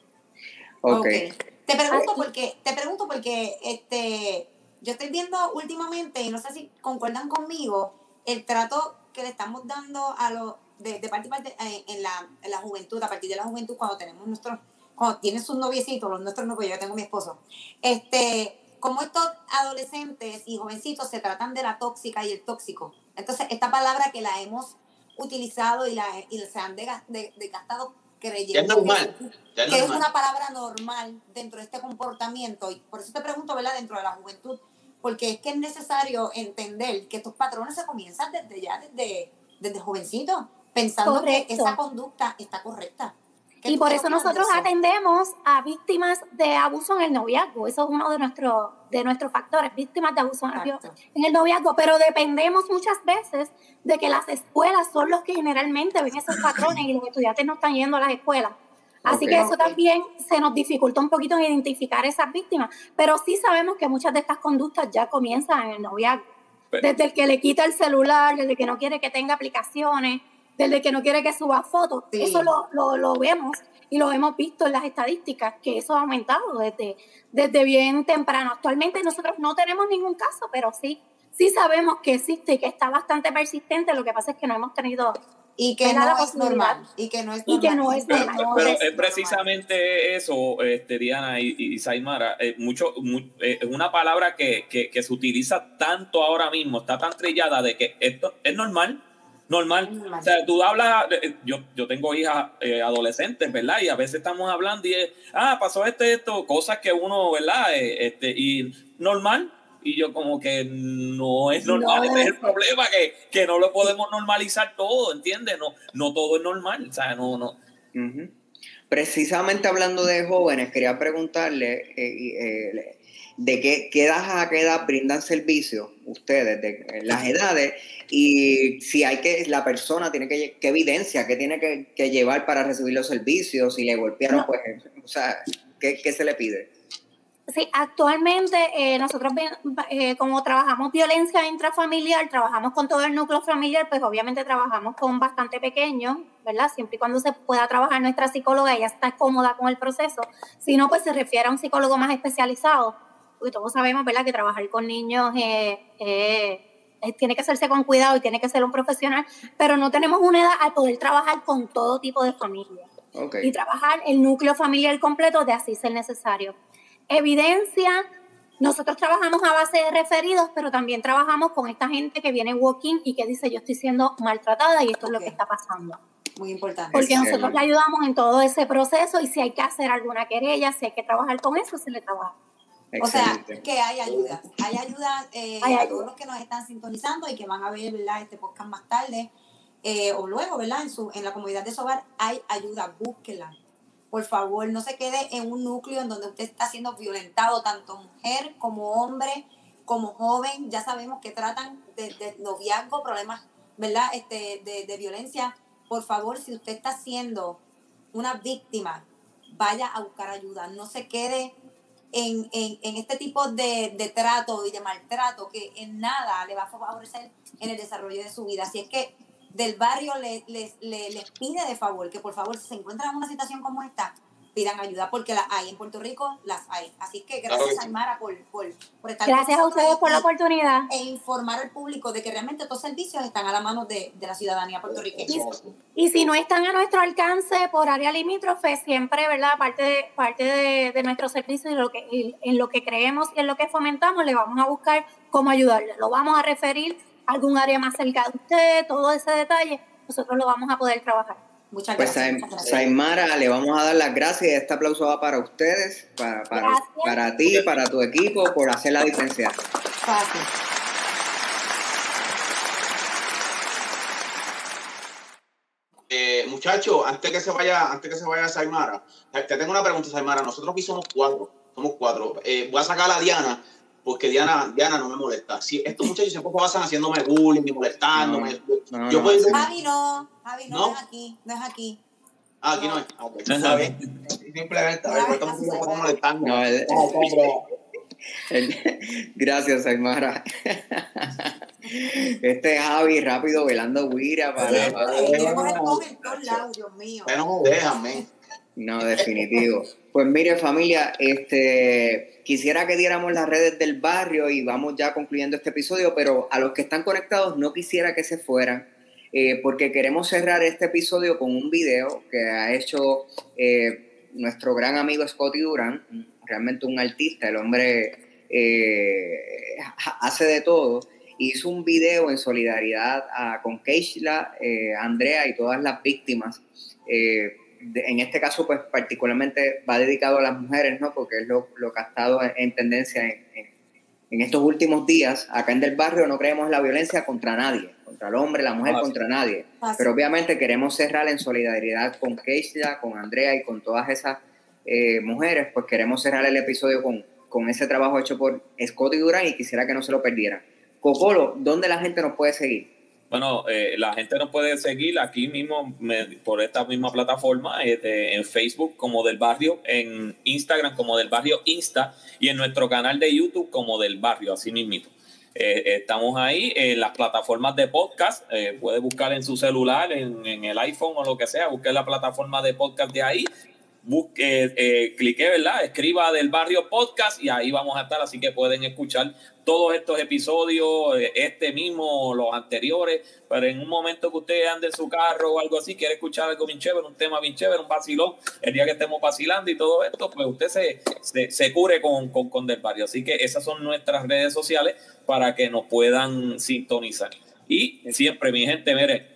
Okay. Te pregunto porque, te pregunto porque este, yo estoy viendo últimamente, y no sé si concuerdan conmigo, el trato que le estamos dando a los de, parte y parte eh, en, la, en la juventud, a partir de la juventud, cuando tenemos nuestros cuando tienes un noviecito, los nuestros no, pues yo tengo mi esposo, este, como estos adolescentes y jovencitos se tratan de la tóxica y el tóxico. Entonces, esta palabra que la hemos utilizado y, la, y se han desgastado creyendo que, es una palabra normal dentro de este comportamiento. Y por eso te pregunto, ¿verdad? Dentro de la juventud, porque es que es necesario entender que estos patrones se comienzan desde ya, desde, desde jovencito, pensando que esa conducta está correcta. Y por eso nosotros atendemos a víctimas de abuso en el noviazgo. Eso es uno de nuestros de nuestros factores, víctimas de abuso en el noviazgo. Pero dependemos muchas veces de que las escuelas son los que generalmente ven esos patrones y los estudiantes no están yendo a las escuelas. Así que eso también se nos dificulta un poquito identificar esas víctimas. Pero sí sabemos que muchas de estas conductas ya comienzan en el noviazgo. Desde el que le quita el celular, desde que no quiere que tenga aplicaciones, desde que no quiere que suba fotos. Eso lo, lo, lo, vemos y lo hemos visto en las estadísticas, que eso ha aumentado desde, desde bien temprano. Actualmente nosotros no tenemos ningún caso, pero sí, sí sabemos que existe y que está bastante persistente. Lo que pasa es que no hemos tenido y que no es normal y que no es normal. Y que no es normal. Pero, es precisamente eso, este, Diana y, y Saimara, eh, mucho, eh, es una palabra que, que, que, se utiliza tanto ahora mismo, está tan trillada de que esto es normal, normal. O sea, tú hablas, eh, yo, yo tengo hijas eh, adolescentes, ¿verdad? Y a veces estamos hablando y es, ah, pasó esto, esto, cosas que uno, ¿verdad? Eh, este, y normal. Y yo como que no es normal, es el problema, que, que, no lo podemos normalizar todo, ¿entiendes? No, no todo es normal, o sea, no, no. Precisamente hablando de jóvenes, quería preguntarle, de qué, qué edad a qué edad brindan servicio ustedes, de las edades, y si hay que, la persona tiene que, qué evidencia, qué tiene que, llevar para recibir los servicios, si le golpearon, pues, o sea, ¿qué, ¿qué, se le pide? Sí, actualmente eh, nosotros, eh, como trabajamos violencia intrafamiliar, trabajamos con todo el núcleo familiar, pues obviamente trabajamos con bastante pequeños, ¿verdad? Siempre y cuando se pueda trabajar nuestra psicóloga, ella está cómoda con el proceso. Si no, pues se refiere a un psicólogo más especializado porque todos sabemos, ¿verdad?, que trabajar con niños tiene que hacerse con cuidado y tiene que ser un profesional, pero no tenemos una edad al poder trabajar con todo tipo de familias. Y trabajar el núcleo familiar completo de así ser necesario. Evidencia, nosotros trabajamos a base de referidos, pero también trabajamos con esta gente que viene walking y que dice yo estoy siendo maltratada y esto es lo que está pasando. Muy importante. Porque nosotros le ayudamos en todo ese proceso y si hay que hacer alguna querella, si hay que trabajar con eso, se le trabaja. O sea, que hay ayuda. Hay ayuda eh, a todos los que nos están sintonizando y que van a ver ¿verdad? este podcast más tarde eh, o luego, ¿verdad? En, su, en la comunidad de Sobar hay ayuda, búsquela. Por favor, no se quede en un núcleo en donde usted está siendo violentado, tanto mujer como hombre, como joven. Ya sabemos que tratan de, noviazgo, problemas, ¿verdad? Este, de, de violencia. Por favor, si usted está siendo una víctima, vaya a buscar ayuda. No se quede en, en, este tipo de, de, trato y de maltrato que en nada le va a favorecer en el desarrollo de su vida. Así es que del barrio les, les, les, pide de favor que por favor si se encuentran en una situación como esta, pidan ayuda, porque las hay en Puerto Rico, las hay. Así que Claro gracias, sí. Aymara, por, por, por estar Gracias a ustedes por la oportunidad. e informar al público de que realmente estos servicios están a la mano de, de la ciudadanía puertorriqueña. Y si no están a nuestro alcance por área limítrofe, siempre, ¿verdad? Parte de, parte de, de nuestro servicio y lo que, y en lo que creemos y en lo que fomentamos, le vamos a buscar cómo ayudarle. Lo vamos a referir a algún área más cerca de usted, todo ese detalle, nosotros lo vamos a poder trabajar. Muchas Pues gracias. Gracias. Saimara, le vamos a dar las gracias y este aplauso va para ustedes, para, para, Gracias. para ti, para tu equipo, por hacer la diferencia. Fácil. Eh, muchachos, antes que se vaya, antes que se vaya Saimara, te te tengo una pregunta, Saimara. Nosotros aquí somos cuatro, somos cuatro. Eh, voy a sacar a Diana, porque Diana, Diana no me molesta. Si estos muchachos siempre pasan haciéndome bullying y molestándome. No, no, yo no. puedo Javi no, Javi no, ¿No? es aquí, no es aquí. Ah, aquí no es. Ah, ok. Está bien. Simplemente, a ver, estamos un poco molestando. No, el- gracias, Saimara. Este es Javi rápido velando guira para, Sí, para- Dios mío. No me dejan. No, definitivo. Pues mire familia, este quisiera que diéramos las redes del barrio y vamos ya concluyendo este episodio, pero a los que están conectados no quisiera que se fueran, eh, porque queremos cerrar este episodio con un video que ha hecho eh, nuestro gran amigo Scotty Durán, realmente un artista, el hombre eh, hace de todo. Hizo un video en solidaridad con Keishla, Andrea y todas las víctimas. De- en este caso, pues particularmente va dedicado a las mujeres, ¿no? Porque es lo, lo que ha estado en, en tendencia en, en- en estos últimos días. Acá en Del Barrio no creemos la violencia contra nadie, contra el hombre, la mujer, Ah, sí. contra nadie. Fácil. Pero obviamente queremos cerrar en solidaridad con Keisha, con Andrea y con todas esas eh, mujeres, pues queremos cerrar el episodio con, con ese trabajo hecho por Scotty Durán y quisiera que no se lo perdieran. Cocolo, ¿dónde la gente nos puede seguir? Bueno, eh, la gente nos puede seguir aquí mismo por esta misma plataforma, este, en Facebook como del barrio, en Instagram como del barrio Insta y en nuestro canal de YouTube como del barrio, así mismito. Eh, estamos ahí en las plataformas de podcast, eh, puede buscar en su celular, en, en el iPhone o lo que sea, busque la plataforma de podcast de ahí, busque, eh, clique, ¿verdad? Escriba del barrio podcast y ahí vamos a estar, así que pueden escuchar todos estos episodios, eh, este mismo, los anteriores, pero en un momento que usted ande en su carro o algo así, quiere escuchar algo bien chévere, un tema bien chévere, un vacilón, el día que estemos vacilando y todo esto, pues usted se, se, se cure con, con, con Del Barrio. Así que esas son nuestras redes sociales para que nos puedan sintonizar. Y siempre, mi gente, mire,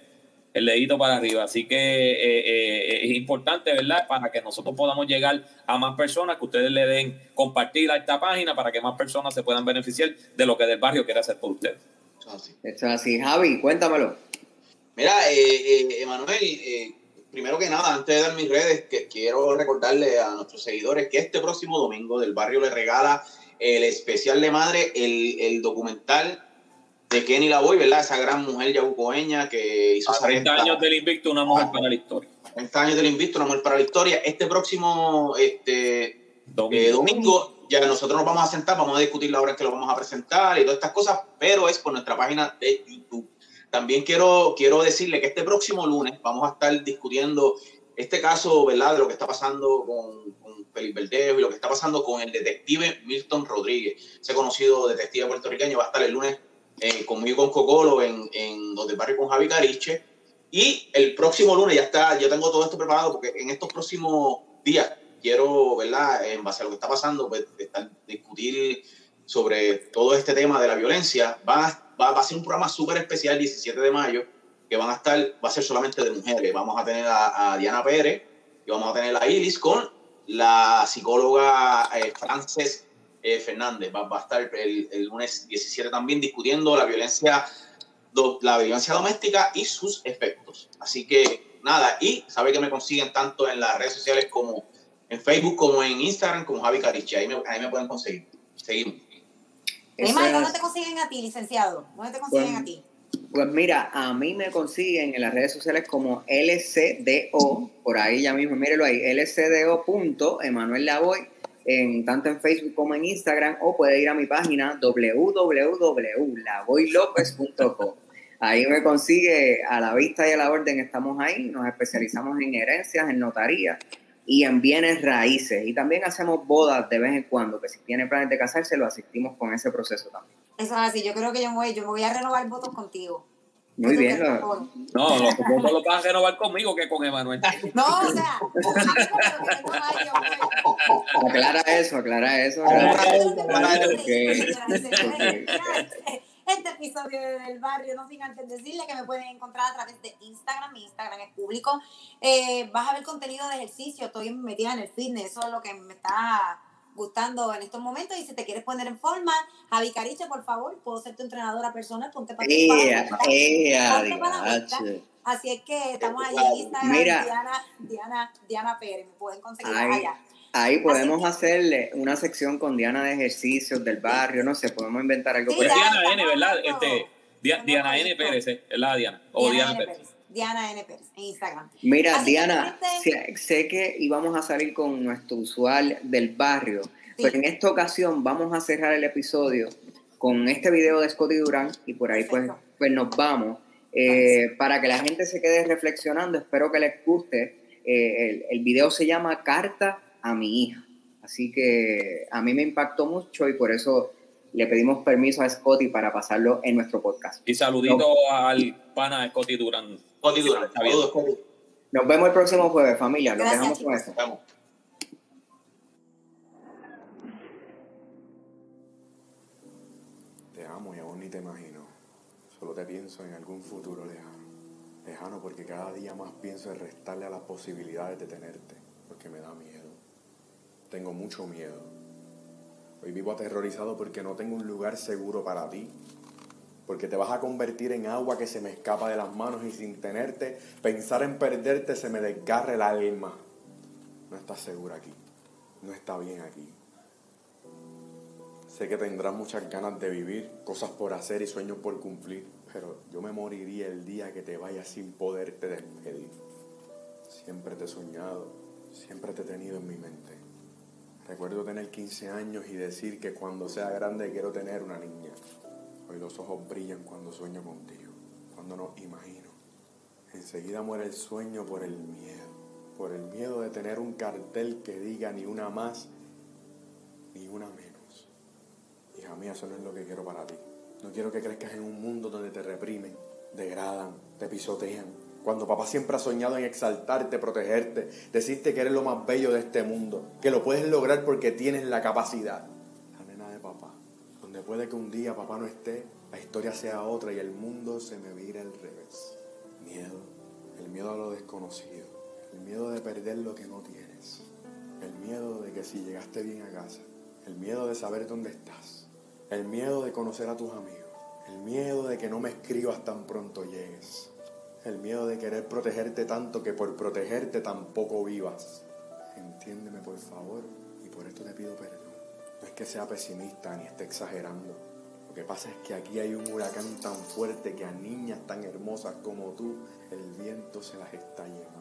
el dedito para arriba. Así que eh, eh, es importante, ¿verdad? Para que nosotros podamos llegar a más personas, que ustedes le den compartir a esta página para que más personas se puedan beneficiar de lo que del barrio quiere hacer por ustedes. Eso es así. Esto es así. Javi, cuéntamelo. Mira, eh, eh, Emanuel, eh, primero que nada, antes de dar mis redes, que quiero recordarle a nuestros seguidores que este próximo domingo del barrio le regala el especial de madre, el, el documental de Kenny Lavoy, ¿verdad? Esa gran mujer yabucoeña que hizo A esa 30 venta- años del invicto, una mujer para la historia. 30 años del invicto, una mujer para la historia. Este próximo este, Domingo. eh, domingo ya nosotros nos vamos a sentar, vamos a discutir la hora en que lo vamos a presentar y todas estas cosas, pero es por nuestra página de YouTube. También quiero, quiero decirle que este próximo lunes vamos a estar discutiendo este caso, ¿verdad? De lo que está pasando con, con Felipe Verdejo y lo que está pasando con el detective Milton Rodríguez, ese conocido detective puertorriqueño, va a estar el lunes eh, conmigo con Cocolo en, en Donde Barrio con Javi Cariche. Y el próximo lunes ya está, yo tengo todo esto preparado porque en estos próximos días quiero, ¿verdad? En base a lo que está pasando, pues estar, discutir sobre todo este tema de la violencia. Va, a- va, va a ser un programa súper especial, 17 de mayo, que van a estar, va a ser solamente de mujeres. Vamos a tener a, a Diana Pérez y vamos a tener a Iris con la psicóloga eh, Frances eh, Fernández. Va, va a estar el, el lunes 17 también discutiendo la violencia, do- la violencia doméstica y sus efectos. Así que nada, y sabe que me consiguen tanto en las redes sociales como en Facebook, como en Instagram, como Javi Carichi. Ahí me, ahí me pueden conseguir. Seguimos. Neymar, ¿dónde te consiguen a ti, licenciado? ¿Dónde te consiguen Bueno. a ti? Pues mira, a mí me consiguen en las redes sociales como LCDO, por ahí ya mismo, mírelo ahí, LCDO. Emanuel Lavoy, en, tanto en Facebook como en Instagram, o puede ir a mi página www.lavoylopez.com. Ahí me consigue a la vista y a la orden, estamos ahí, nos especializamos en herencias, en notaría y en bienes raíces. Y también hacemos bodas de vez en cuando, que si tiene planes de casarse, lo asistimos con ese proceso también. Eso es así, yo creo que yo me voy, yo me voy a renovar votos contigo. Muy bien. por- No, los votos los vas a renovar conmigo que con Emanuel. No, o sea. Aclara eso, aclara eso. Aclara aclara eso, eso, aclara eso. porque- porque- Este episodio de del barrio, no sin antes decirle que me pueden encontrar a través de Instagram, mi Instagram es público. Eh, vas a ver contenido de ejercicio, estoy metida en el fitness, eso es lo que me está gustando en estos momentos. Y si te quieres poner en forma, Javi Cariche, por favor, puedo ser tu entrenadora personal, ponte para ¡Ea, ea, Ponte para la vista. diache! Así es que estamos allí en Instagram, Mira. Diana, Diana, Diana Pérez, me pueden conseguir Ay, allá. Ahí podemos que- hacerle una sección con Diana de ejercicios del barrio, no sé, podemos inventar algo. Sí, por ahí. Diana N, ¿verdad? Este, Diana N. Pérez, ¿eh? es la Diana. O Diana, N. Pérez. Diana N. Pérez en Instagram. Mira, Así Diana, sé, sé que íbamos a salir con nuestro usual del barrio, Sí. pero en esta ocasión vamos a cerrar el episodio con este video de Scotty Durán y por ahí pues, Perfecto. pues nos vamos. Eh, para que la gente se quede reflexionando, espero que les guste. Eh, el, el video se llama Carta a mi hija. Así que a mí me impactó mucho y por eso le pedimos permiso a Scotty para pasarlo en nuestro podcast. Y saludito al pana Scotty Durán. Scotty Durán, saludos, Scotty. Nos vemos el próximo jueves, familia. Gracias, dejamos con esto. Vamos. Te amo y aún ni te imagino. Solo te pienso en algún futuro lejano. Lejano porque cada día más pienso en restarle a las posibilidades de tenerte. Porque me da miedo. Tengo mucho miedo. Hoy vivo aterrorizado porque no tengo un lugar seguro para ti. Porque te vas a convertir en agua que se me escapa de las manos y sin tenerte, pensar en perderte se me desgarra el alma. No estás segura aquí. No está bien aquí. Sé que tendrás muchas ganas de vivir, cosas por hacer y sueños por cumplir, pero yo me moriría el día que te vayas sin poderte despedir. Siempre te he soñado, siempre te he tenido en mi mente. Recuerdo tener 15 años y decir que cuando sea grande quiero tener una niña. Hoy los ojos brillan cuando sueño contigo, cuando nos imagino. Enseguida muere el sueño por el miedo, por el miedo de tener un cartel que diga ni una más ni una menos. Hija mía, eso no es lo que quiero para ti. No quiero que crezcas en un mundo donde te reprimen, degradan, te pisotean. Cuando papá siempre ha soñado en exaltarte, protegerte, decirte que eres lo más bello de este mundo, que lo puedes lograr porque tienes la capacidad. Puede que un día papá no esté, la historia sea otra y el mundo se me vire al revés. Miedo, el miedo a lo desconocido, el miedo de perder lo que no tienes, el miedo de que si llegaste bien a casa, el miedo de saber dónde estás, el miedo de conocer a tus amigos, el miedo de que no me escribas tan pronto llegues, el miedo de querer protegerte tanto que por protegerte tampoco vivas. Entiéndeme por favor y por esto te pido perdón. No es que sea pesimista ni esté exagerando. Lo que pasa es que aquí hay un huracán tan fuerte que a niñas tan hermosas como tú el viento se las está llevando.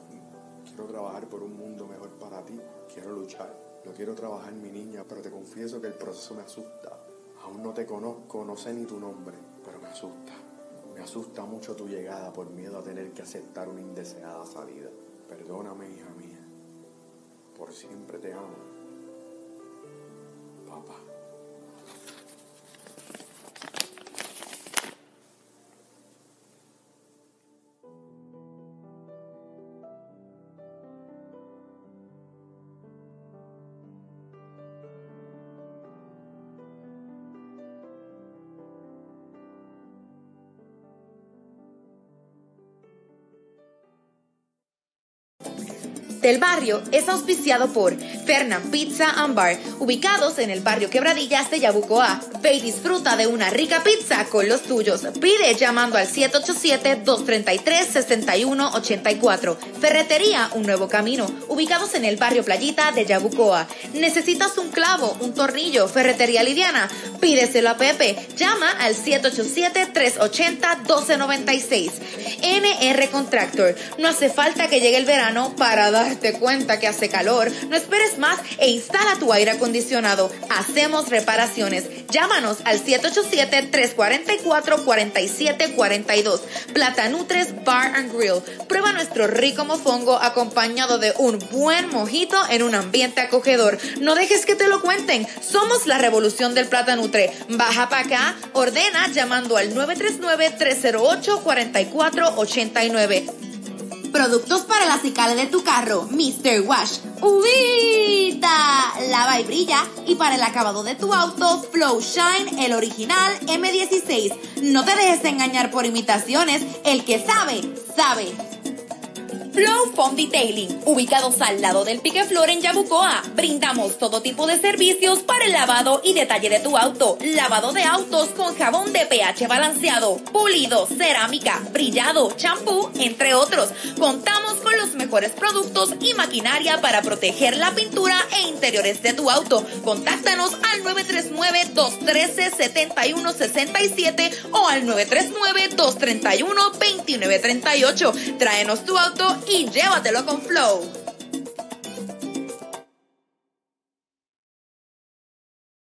Quiero trabajar por un mundo mejor para ti. Quiero luchar. Lo quiero trabajar mi niña, pero te confieso que el proceso me asusta. Aún no te conozco, no sé ni tu nombre, pero me asusta. Me asusta mucho tu llegada por miedo a tener que aceptar una indeseada salida. Perdóname, hija mía. Por siempre te amo. Papá. Del barrio es auspiciado por Fernand Pizza and Bar, ubicados en el barrio Quebradillas de Yabucoa. Ve disfruta de una rica pizza con los tuyos. Pide llamando al 787-233-6184. Ferretería Un Nuevo Camino, ubicados en el barrio Playita de Yabucoa. ¿Necesitas un clavo, un tornillo, ferretería liviana? Pídeselo a Pepe. Llama al 787-380-1296. NR Contractor. No hace falta que llegue el verano para darte cuenta que hace calor. No esperes más e instala tu aire acondicionado. Hacemos reparaciones. Llámanos al 787-344-4742. Platanutres Bar and Grill. Prueba nuestro rico mofongo acompañado de un buen mojito en un ambiente acogedor. No dejes que te lo cuenten. Somos la revolución del Platanutre. Baja para acá, ordena llamando al 939-308-4489. Productos para la cicala de tu carro, Mr. Wash. ¡Ubita! Lava y brilla. Y para el acabado de tu auto, Flow Shine, el original M16. No te dejes engañar por imitaciones. El que sabe, sabe. Flow Foam Detailing, ubicados al lado del Pique Flor en Yabucoa. Brindamos todo tipo de servicios para el lavado y detalle de tu auto. Lavado de autos con jabón de pH balanceado, pulido, cerámica, brillado, champú, entre otros. Contamos con los mejores productos y maquinaria para proteger la pintura e interiores de tu auto. Contáctanos al 939-213-7167 o al 939-231-2938. Tráenos tu auto y llévatelo con Flow.